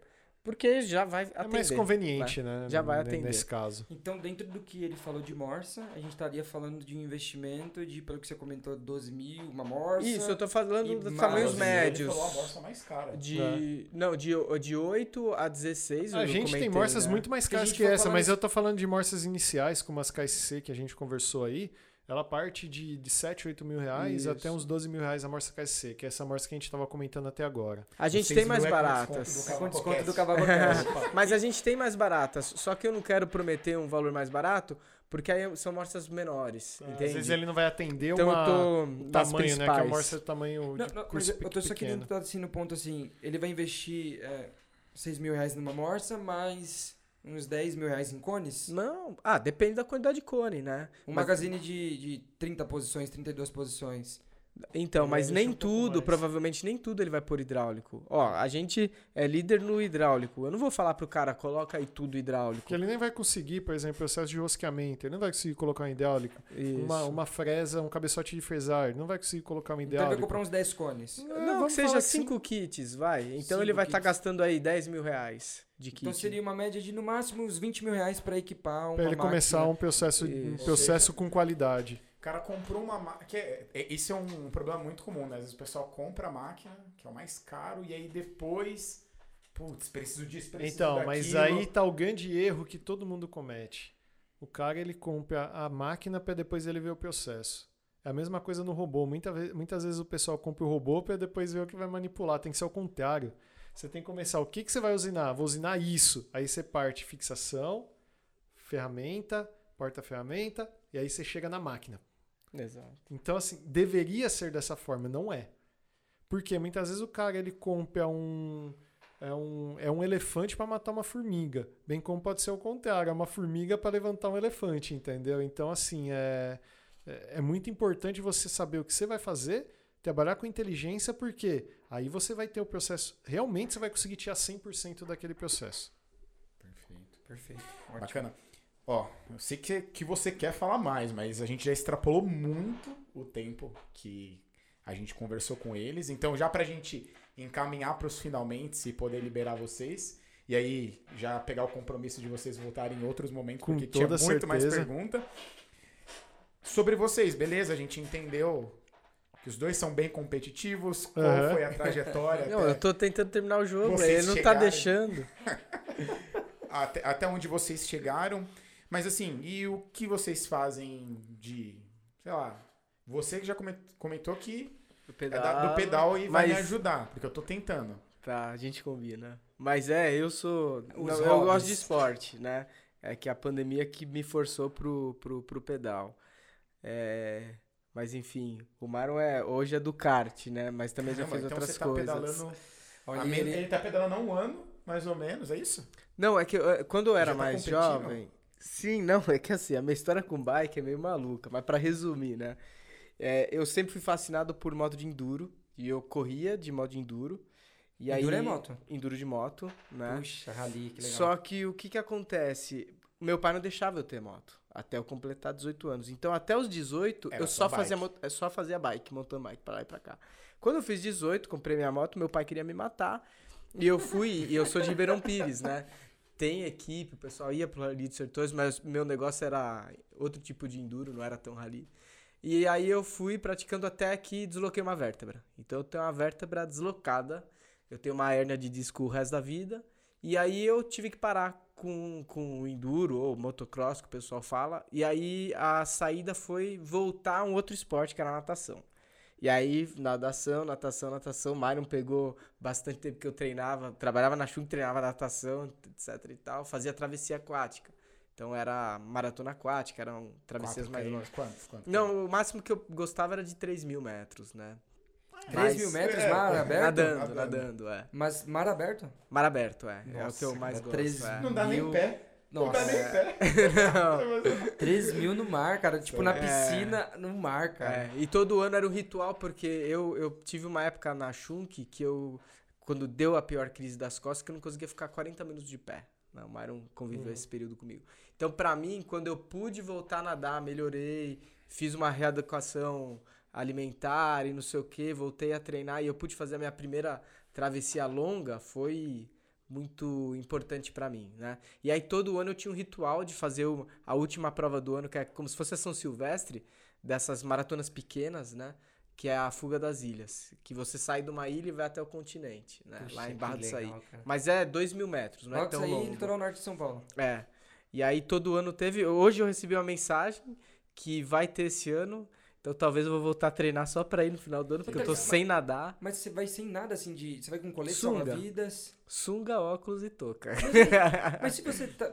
Porque já vai atender. É mais conveniente, né? Já vai atender. Nesse caso. Então, dentro do que ele falou de morsa, a gente estaria falando de um investimento de, pelo que você comentou, 12 mil, uma morsa. Isso, eu tô falando E dos tamanhos médios. Ele falou a bolsa mais cara. De. Não, de, de 8 a 16. A gente tem morsas né? muito mais caras que essa, falando mas eu tô falando de morsas iniciais, como as KSC que a gente conversou aí. Ela parte de, de 7, 8 mil reais Isso. até uns 12 mil reais a morsa KSC, que é essa morsa que a gente estava comentando até agora. A gente tem mais baratas. Com desconto do Cavalo Mas a gente tem mais baratas. Só que eu não quero prometer um valor mais barato, porque aí são morsas menores. Às entende? vezes ele não vai atender então uma, eu tô tamanho, né? Que a morsa é o tamanho Não, de não, mas curso eu, eu tô só querendo estar assim no ponto assim, ele vai investir é, 6 mil reais numa morsa, mais uns 10 mil reais em cones. Não, ah, depende da quantidade de cone, né? Um Mas- magazine de, de 30 posições, 32 posições. Então, mas nem um tudo, provavelmente nem tudo ele vai pôr hidráulico. Ó, a gente é líder no hidráulico. Eu não vou falar pro cara, coloca aí tudo hidráulico. Porque ele nem vai conseguir, por exemplo, processo de rosqueamento, ele não vai conseguir colocar um hidráulico. Uma, Isso. uma fresa, um cabeçote de fresar, ele não vai conseguir colocar um Então ele vai hidráulico. comprar uns 10 cones. É, Não, vamos que seja falar que sim. cinco kits, vai. Então Cinco ele vai estar kits. gastando aí 10 mil reais de kit. Então seria uma média de no máximo uns 20 mil reais pra equipar uma Pra ele começar máquina. um processo, um processo com qualidade. O cara comprou uma máquina. É, é, esse é um problema muito comum, né? Às vezes o pessoal compra a máquina, que é o mais caro, e aí depois. Putz, preciso disso, preciso Então, mas daquilo. aí tá o grande erro que todo mundo comete. O cara ele compra a máquina para depois ele ver o processo. É a mesma coisa no robô. Muita muitas vezes o pessoal compra o robô para depois ver o que vai manipular. Tem que ser ao contrário. Você tem que começar. O que, que você vai usinar? Vou usinar isso. Aí você parte fixação, ferramenta, porta-ferramenta, e aí você chega na máquina. Exato. Então, assim, deveria ser dessa forma, não é. Porque muitas vezes o cara ele compra um. É um, é um elefante para matar uma formiga. Bem como pode ser o contrário, é uma formiga para levantar um elefante, entendeu? Então, assim, é, é, é muito importante você saber o que você vai fazer, trabalhar com inteligência, porque aí você vai ter o processo. Realmente você vai conseguir tirar 100% daquele processo. Perfeito. Perfeito. Ótimo. Bacana. Ó, eu sei que, que você quer falar mais, mas a gente já extrapolou muito o tempo que a gente conversou com eles. Então, já pra gente encaminhar pros finalmente e poder liberar vocês. E aí, já pegar o compromisso de vocês voltarem em outros momentos, Com porque tinha muito mais certeza. pergunta. Sobre vocês, beleza? A gente entendeu que os dois são bem competitivos. Qual Aham. foi a trajetória Não, até, eu tô tentando terminar o jogo, ele não tá chegarem. deixando. até, até onde vocês chegaram. Mas assim, e o que vocês fazem de. Sei lá. Você que já come- comentou que Do é da- do pedal e vai me ajudar, porque eu tô tentando. Tá, a gente combina. Mas é, eu sou. Não, eu gosto de esporte, né? É que a pandemia que me forçou pro, pro, pro pedal. É, mas enfim, o Maron é, hoje é do kart, né? Mas também já Caramba, fez então outras tá coisas. pedalando. Olha, ele- ele... tá pedalando há um ano, mais ou menos, é isso? Não, é que eu- quando eu era Já tá mais jovem. Sim, não, é que assim, a minha história com bike é meio maluca, mas pra resumir, né? É, eu sempre fui fascinado por moto de enduro, e eu corria de moto de enduro. E Enduro aí, é moto? Enduro de moto, né? Puxa, rally, que legal. Só que o que que acontece? Meu pai não deixava eu ter moto até eu completar 18 anos. Então, até os 18, Era eu só fazia, é só fazia bike, mountain bike pra lá e pra cá. Quando eu fiz 18, comprei minha moto, meu pai queria me matar. E eu fui, e eu sou de Ribeirão Pires, né? Tem equipe, o pessoal ia pro Rally de Sertões, mas meu negócio era outro tipo de enduro, não era tão rally. E aí eu fui praticando até que desloquei uma vértebra. Então eu tenho uma vértebra deslocada, eu tenho uma hérnia de disco o resto da vida. E aí eu tive que parar com, com o enduro ou motocross, que o pessoal fala. E aí a saída foi voltar a um outro esporte, que era a natação. E aí, natação, natação, natação. Myron pegou bastante tempo que eu treinava, trabalhava na Chung, treinava natação, etc e tal. Fazia travessia aquática. Então era maratona aquática, eram travessias mais longas. Quanto? quanto? Não, o máximo que eu gostava era de 3 mil metros, né? 3 mil metros, é, mar pô, aberto? Nadando, Nadando. nadando, é. Mas mar aberto? Mar aberto, é. é o Nossa, que eu mais é gosto. 13 é. Não dá nem mil- pé. Não dá Nossa, nem pé. Não. 3 mil no mar, cara. Tipo, na É. piscina, no mar, cara. É, e todo ano era um ritual, porque eu, eu tive uma época na Shunk que eu, quando deu a pior crise das costas, que eu não conseguia ficar 40 minutos de pé. Não, o Myron conviveu Uhum. esse período comigo. Então, pra mim, quando eu pude voltar a nadar, melhorei, fiz uma readequação alimentar e não sei o que, voltei a treinar e eu pude fazer a minha primeira travessia longa, foi muito importante pra mim, né? E aí todo ano eu tinha um ritual de fazer o- a última prova do ano, que é como se fosse a São Silvestre, dessas maratonas pequenas, né? Que é a fuga das ilhas. Que você sai de uma ilha e vai até o continente, né? Puxa, Lá em Barra do Saí. cara. Mas é 2 mil metros, não é Logo tão isso aí, longo. litoral norte de São Paulo. É. E aí todo ano teve. Hoje eu recebi uma mensagem que vai ter esse ano. Então talvez eu vou voltar a treinar só pra ir no final do ano, porque eu tô Mas- sem nadar. Mas você vai sem nada assim de. Você vai com colete salva-vidas. Sunga, óculos e touca. Mas se você tá.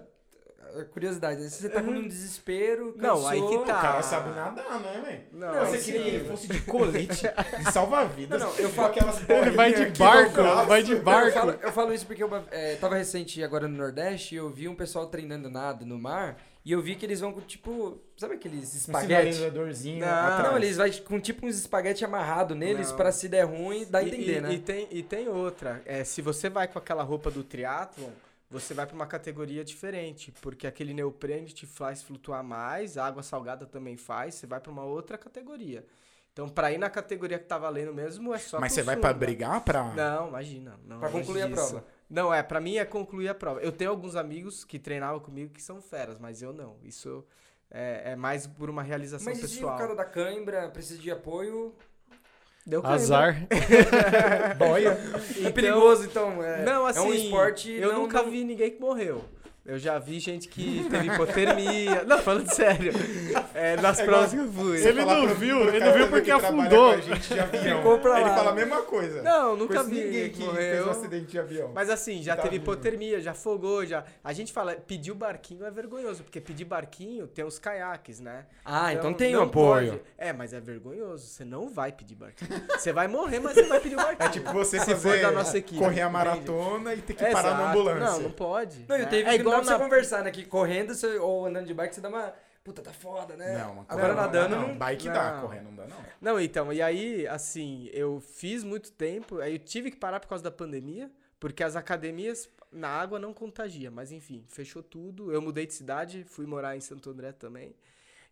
Curiosidade, né? se você tá com um desespero. Não, aí cansou- que tá. O cara sabe nadar, né, velho? Não, Não, Você sim. queria que ele fosse de colete, de salva-vidas. Não, não, eu falo- aquelas Ele vai de barco, vai de Não, Eu barco. falo, eu falo isso porque eu é, tava recente agora no Nordeste e eu vi um pessoal treinando nada no mar e eu vi que eles vão com tipo. Sabe aqueles Um espaguete? sinalizadorzinho Não, atrás. Não, eles vão com tipo uns espaguete amarrado neles pra se der ruim, dá a E- entender, e, né? E tem, e tem outra. É, se você vai com aquela roupa do triatlon, você vai pra uma categoria diferente, porque aquele neoprene te faz flutuar mais, a água salgada também faz, você vai pra uma outra categoria. Então, pra ir na categoria que tá valendo mesmo, é só Mas você vai pra sunga. brigar pra. Não, imagina. Não, Pra longe concluir a prova. Não, é, pra mim é concluir a prova. Eu tenho alguns amigos que treinavam comigo que são feras, mas eu não. Isso é, é mais por uma realização Mas e se o pessoal. cara da cãibra precisa de apoio? Deu cãibra. Azar. Boia. É perigoso, então. É, Não, assim, é um esporte. eu não- nunca não- vi ninguém que morreu. Eu já vi gente que teve hipotermia. não, falando sério. É, nas É provas que eu fui. Ele não viu, ele não viu que porque afundou. Ficou pra Ele lá. fala a mesma coisa. Não, nunca vi ninguém que que fez um morreu. acidente de avião. Mas assim, já Tá teve vivo. hipotermia, já afogou, já. A gente fala, pedir o barquinho é vergonhoso, porque pedir barquinho tem os caiaques, né? Ah, então, tem um não apoio. pode. É, mas é vergonhoso. Você não vai pedir barquinho. Você vai morrer, mas você vai pedir o barquinho. É tipo você Se fazer, for da nossa equipe, correr a entende? maratona e ter que É, parar na ambulância. Não, não pode. Não, e né? teve é igual dá pra na você conversar, né? Que correndo você- ou andando de bike você dá uma. Puta, tá foda, né? Não, Agora correr nadando não, não. Bike dá, Não. correr não dá, não. Não, então, e aí, assim, eu fiz muito tempo, aí eu tive que parar por causa da pandemia, porque as academias na água não contagia, mas enfim, fechou tudo. Eu mudei de cidade, fui morar em Santo André também.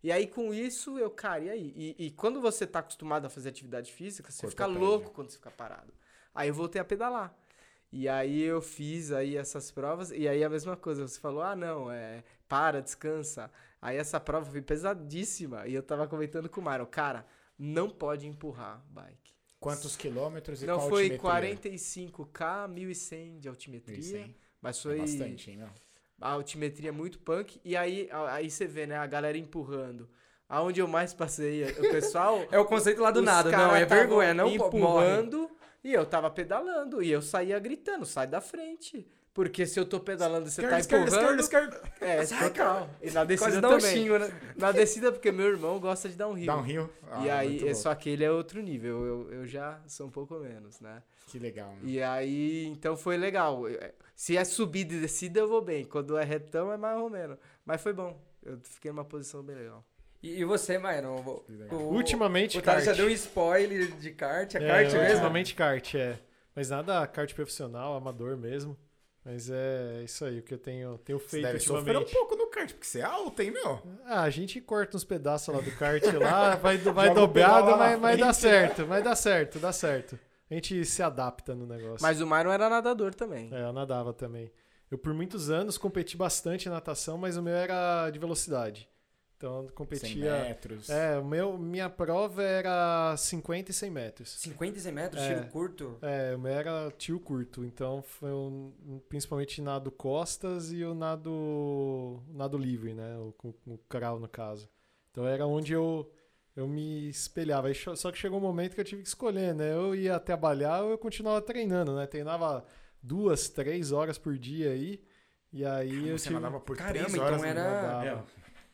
E aí, com isso, eu, cara, e aí? E, e quando você tá acostumado a fazer atividade física, você Corpo fica louco quando você fica parado. Aí eu voltei a pedalar. E aí eu fiz aí essas provas, e aí a mesma coisa, você falou, ah, não, é, para, descansa. Aí essa prova foi pesadíssima, e eu tava comentando com o Mário, cara, não pode empurrar bike. Quantos quilômetros e Não qual foi altimetria? 45k, 1100 de altimetria, Isso, hein? mas É foi bastante, hein, meu? a altimetria muito punk, e aí, aí você vê, né, a galera empurrando. Aonde eu mais passei, o pessoal... É o conceito lá do nada, não, é vergonha, não morre. E eu tava pedalando e eu saía gritando, sai da frente. Porque se eu tô pedalando e você tá Esquerda, empurrando, esquerda, esquerda. é Sai, total. E na descida um também. xingo, né? Na descida porque meu irmão gosta de dar um rio. Dá um rio. e Ah, aí, muito é só que ele é outro nível, eu, eu já sou um pouco menos, né? Que legal, né? E aí, então foi legal. Se é subida e descida, eu vou bem. Quando é retão, é mais ou menos. Mas foi bom. Eu fiquei numa posição bem legal. E, e você, Myron? O, legal. o- Ultimamente, o já kart. deu um spoiler de kart, é É, kart mesmo? ultimamente kart, é. Mas nada kart profissional, amador mesmo. Mas é isso aí, o que eu tenho, tenho Você feito deve sofrer um ultimamente. pouco no kart, porque você é alto, hein, meu? Ah, a gente corta uns pedaços lá do kart lá, vai, vai dobrado, mas, mas dá certo, mas dá certo, dá certo. A gente se adapta no negócio. Mas o Myron era nadador também. É, eu nadava também. Eu por muitos anos competi bastante em natação, mas o meu era de velocidade. Então eu 100 competia. metros. É, o meu, minha prova era 50 e 100 metros. 50 e 100 metros, É. tiro curto. É, o meu era tiro curto, então foi um, principalmente nado costas e o nado, nado livre, né? O, com o crawl no caso. Então era onde eu, eu me espelhava. Só que chegou um momento que eu tive que escolher, né? Eu ia trabalhar ou eu continuava treinando, né? Treinava duas, três horas por dia aí. E aí eu Você tive... nadava por Caramba, 3 então horas. era- né? Nadava.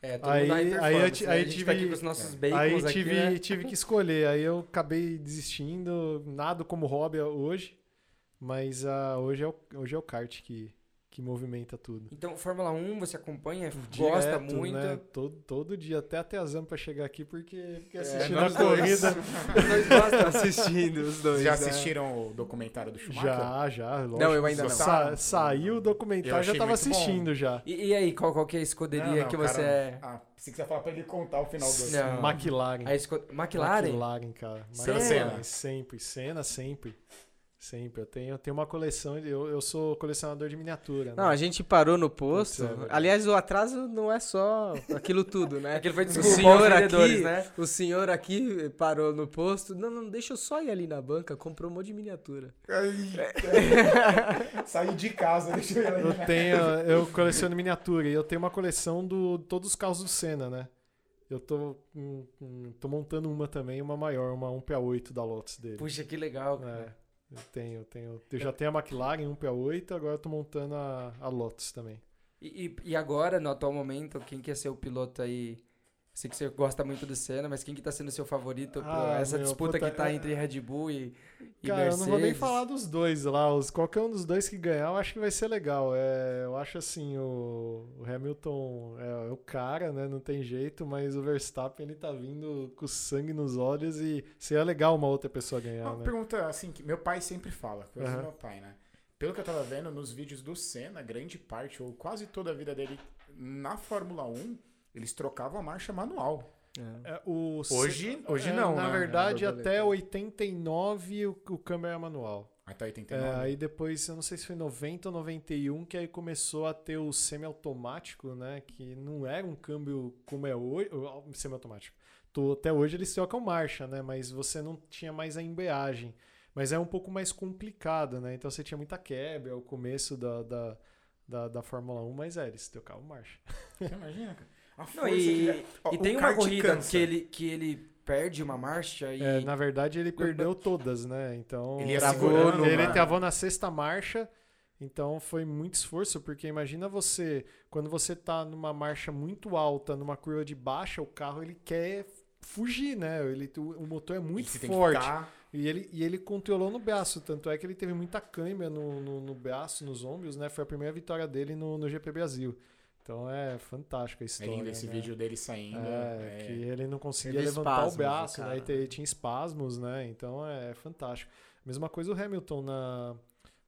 É, todo Aí- mundo aí eu né? aí A gente tá tive- com os nossos é. bacons Aí aqui, tive, né? tive que escolher. Aí eu acabei desistindo, nado como hobby hoje, mas ah, hoje, é o, hoje é o kart que, que movimenta tudo. Então, Fórmula 1 você acompanha, gosta Direto, muito. Né? Todo, todo dia, até até a Zam pra chegar aqui, porque, porque É, assistindo nós a corrida. Os dois gostam. assistindo os dois. Já né? assistiram o documentário do Schumacher? Já, já, lógico. Não, eu ainda não. Sa- saiu o Eu documentário, já achei tava muito bom. assistindo já. E, e aí, qual, qual que é a escuderia Não, que não, você cara, é? Ah, se quiser falar pra ele contar o final do... Não. McLaren. A esco... McLaren? McLaren, cara. McLaren, sempre. Cena, sempre. Sempre. Eu tenho, eu tenho uma coleção, eu, eu sou colecionador de miniatura. Não, né? a gente parou no posto. Putz, é. Aliás, o atraso não é só aquilo tudo, né? Aquele foi O desculpa senhor aos vendedores, aqui, né? o senhor aqui parou no posto. Não, não, deixa eu só ir ali na banca, comprou um monte de miniatura. Saí de casa, deixa eu ir Eu ali. tenho, eu coleciono miniatura e eu tenho uma coleção do todos os carros do Senna, né? Eu tô, hum, hum, tô montando uma também, uma maior, uma 1PA8 da Lotus dele. Puxa, que legal. É, cara. Eu tenho, eu tenho. Eu já tenho a McLaren 1PA8, agora eu tô montando a, a Lotus também. E, e- e agora, no atual momento, quem quer ser o piloto aí? Sei que você gosta muito do Senna, mas quem que tá sendo seu favorito Ah, essa meu, disputa puta, que tá é- entre Red Bull e, e Cara, eu Mercedes? não vou nem falar dos dois lá. Os, qualquer um dos dois que ganhar, eu acho que vai ser legal. É, eu acho assim, o, o Hamilton é, é o cara, né? Não tem jeito, mas o Verstappen ele tá vindo com sangue nos olhos e seria legal uma outra pessoa ganhar, Uma né? pergunta assim que meu pai sempre fala, coisa do Aham. meu pai, né? Pelo que eu tava vendo nos vídeos do Senna, grande parte ou quase toda a vida dele na Fórmula 1, eles trocavam a marcha manual. É, o Hoje- Se- hoje é, não, Na né? verdade, É, até 89 o, o câmbio é manual. Aí tá É, 89. aí depois, eu não sei se foi 90 ou 91, que aí começou a ter o semiautomático, né? Que não era um câmbio como é hoje. o Semiautomático. Até hoje eles trocam marcha, né? Mas você não tinha mais a embreagem. Mas é um pouco mais complicado, né? Então você tinha muita quebra ao começo da, da, da, da Fórmula 1, mas é, eles trocavam marcha. Você imagina, cara? A Não, força e, que é- Ó, e tem uma corrida cansa. que ele, que ele perde uma marcha e... É, na verdade, ele perdeu todas, né? Então. Ele travou- Ele travou na sexta marcha. Então foi muito esforço, porque imagina você, quando você tá numa marcha muito alta, numa curva de baixa, o carro ele quer fugir, né? Ele, o, motor é muito E você tem que forte. ficar- E ele, e ele controlou no braço, tanto é que ele teve muita câimbra no, no, no braço, nos ombros, né? Foi a primeira vitória dele no, no GP Brasil. Então é fantástica a É história. lindo esse né? vídeo dele saindo. É, é. que ele não conseguia Teve levantar espasmos, o braço, né? E te- tinha espasmos, né? Então é fantástico. Mesma coisa o Hamilton na,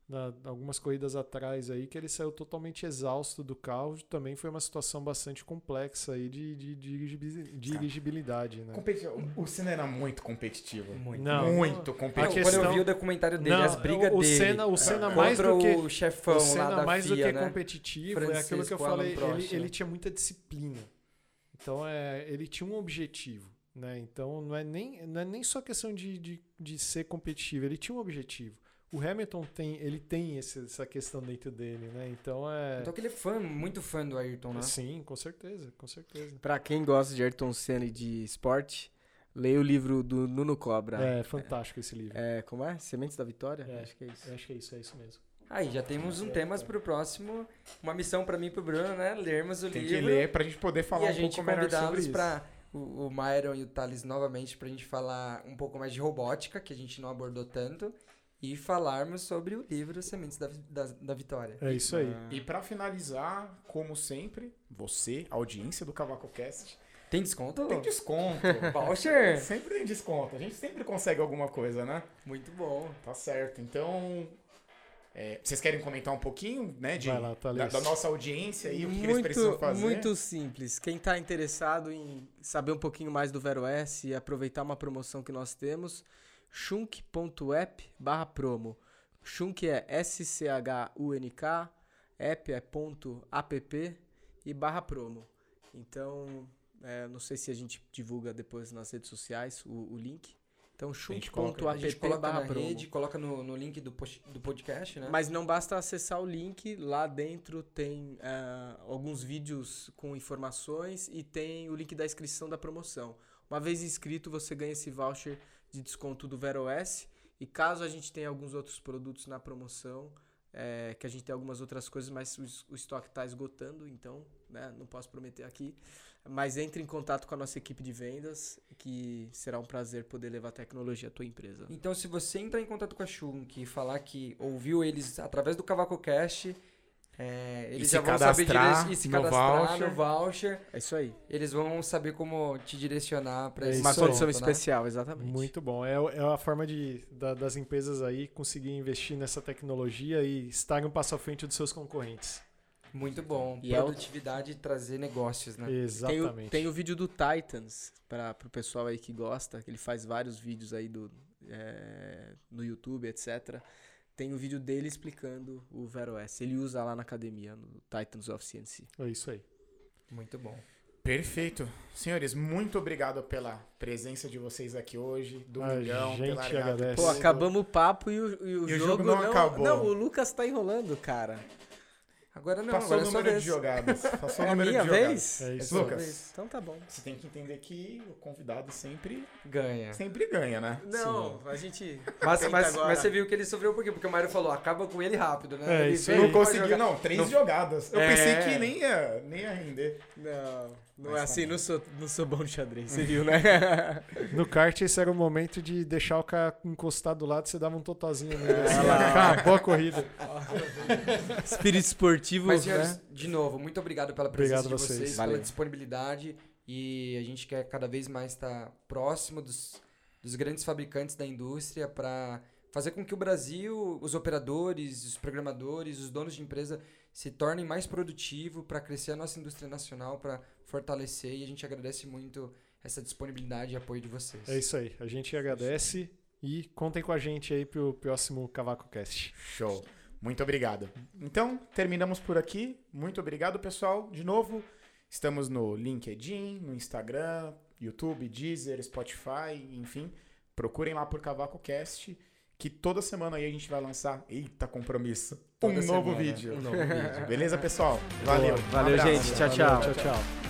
na algumas corridas atrás aí, que ele saiu totalmente exausto do carro. Também foi uma situação bastante complexa aí de, de, dirigibi- dirigibilidade, né? O Senna era muito competitivo. Muito. Não, muito competitivo. Quando eu questão- vi o documentário dele, Não, as brigas o, o dele Senna, o Senna mais contra do que o chefão o lá Senna da mais do FIA, que né? competitivo é aquilo que eu falei, ele, Prost, ele né? tinha muita disciplina. Então é, ele tinha um objetivo, né? Então não é nem, não é nem só questão de, de, de ser competitivo, ele tinha um objetivo. O Hamilton tem, ele tem esse- essa questão dentro dele, né? Então é Então que ele é fã, muito fã do Ayrton, né? sim, com certeza, com certeza. Pra quem gosta de Ayrton Senna e de esporte, leia o livro do Nuno Cobra. É fantástico esse livro. É, como é? Sementes da Vitória? É. Acho que é isso. Acho que é isso, é isso mesmo. Aí, já temos um temas pro próximo, uma missão pra mim e pro Bruno, né? Lermos o Tem livro. que ler pra gente poder falar e a um gente pouco melhor sobre isso. pra o, o Myron e o Thales novamente pra gente falar um pouco mais de robótica, que a gente não abordou tanto, e falarmos sobre o livro Sementes da, da, da Vitória. É isso aí. E pra finalizar, como sempre, você, audiência do Cavaco Cast, Tem desconto? tem desconto. Voucher? sempre tem desconto. A gente sempre consegue alguma coisa, né? Muito bom. Tá certo. Então, é, vocês querem comentar um pouquinho, né, de, lá, da, da nossa audiência e o que, que eles precisam fazer? Muito simples. Quem está interessado em saber um pouquinho mais do Vero S e aproveitar uma promoção que nós temos, shunk.app barra promo. Shunk é S-C-H-U-N-K, app é ponto app e barra promo. Então, é, não sei se a gente divulga depois nas redes sociais o, o link. Então, shunk.app barra na promo. rede, coloca no, no link do, post- do podcast, né? Mas não basta acessar o link, lá dentro tem ah, alguns vídeos com informações e tem o link da inscrição da promoção. Uma vez inscrito, você ganha esse voucher de desconto do Vero S. E caso a gente tenha alguns outros produtos na promoção, é, que a gente tem algumas outras coisas, mas o, o estoque está esgotando, então né, não posso prometer aqui. Mas entre em contato com a nossa equipe de vendas, que será um prazer poder levar tecnologia à tua empresa. Então, se você entrar em contato com a Shunk e falar que ouviu eles através do Cavaco Cash, é, eles já vão saber dire- e se no cadastrar voucher. no voucher. É isso aí. Eles vão saber como te direcionar para É Uma condição né? especial, exatamente. Muito bom. É, é a forma de, da- das empresas aí conseguir investir nessa tecnologia e estarem um passo à frente dos seus concorrentes. Muito bom. E é o- Produtividade e trazer negócios, né? Tem o, Exatamente. tem o vídeo do Titans, para o pessoal aí que gosta, que ele faz vários vídeos aí do, é, no YouTube, etc. Tem o vídeo dele explicando o Vero S. Ele usa lá na academia, no Titans of CNC. É isso aí. Muito bom. Perfeito. Senhores, muito obrigado pela presença de vocês aqui hoje. Domingão, gente ter largado agradece. Pô, acabamos o papo e o, e o E o jogo, jogo não acabou. Não, o Lucas tá enrolando, cara. Agora não, Passou agora o é número vez. de jogadas. Passou É o a número minha de jogadas. vez? É isso. sua Lucas. vez. Então tá bom. Você tem que entender que o convidado sempre, Ganha. sempre ganha, né? Não, a gente. Mas, mas, agora. mas você viu que ele sofreu por quê? Porque o Mário falou, acaba com ele rápido, né? É, ele isso. Não conseguiu, não, três Não- jogadas. Eu É. pensei que nem ia, nem ia render. Não, não é assim, não sou, não sou bom de xadrez, você viu, né? No kart, esse era o momento de deixar o cara encostado do lado, você dava um totozinho nele. Ah assim, lá. acabou a corrida. Espírito esportivo, Mas, senhores, né? de novo, muito obrigado pela presença Obrigado de vocês. vocês, pela disponibilidade. E a gente quer cada vez mais estar próximo dos, dos grandes fabricantes da indústria para fazer com que o Brasil, os operadores, os programadores, os donos de empresa se tornem mais produtivos para crescer a nossa indústria nacional, para fortalecer. E a gente agradece muito essa disponibilidade e apoio de vocês. É isso aí. A gente agradece e contem com a gente aí pro próximo Cavaco Cast. Show. Muito obrigado. Então, terminamos por aqui. Muito obrigado, pessoal. De novo, estamos no LinkedIn, no Instagram, YouTube, Deezer, Spotify, enfim. Procurem lá por Cavaco Cast, que toda semana aí a gente vai lançar, eita compromisso, um novo semana, vídeo. um novo vídeo. Beleza, pessoal? Valeu. Boa. Valeu, Um gente. Tchau, Valeu, tchau. tchau, tchau.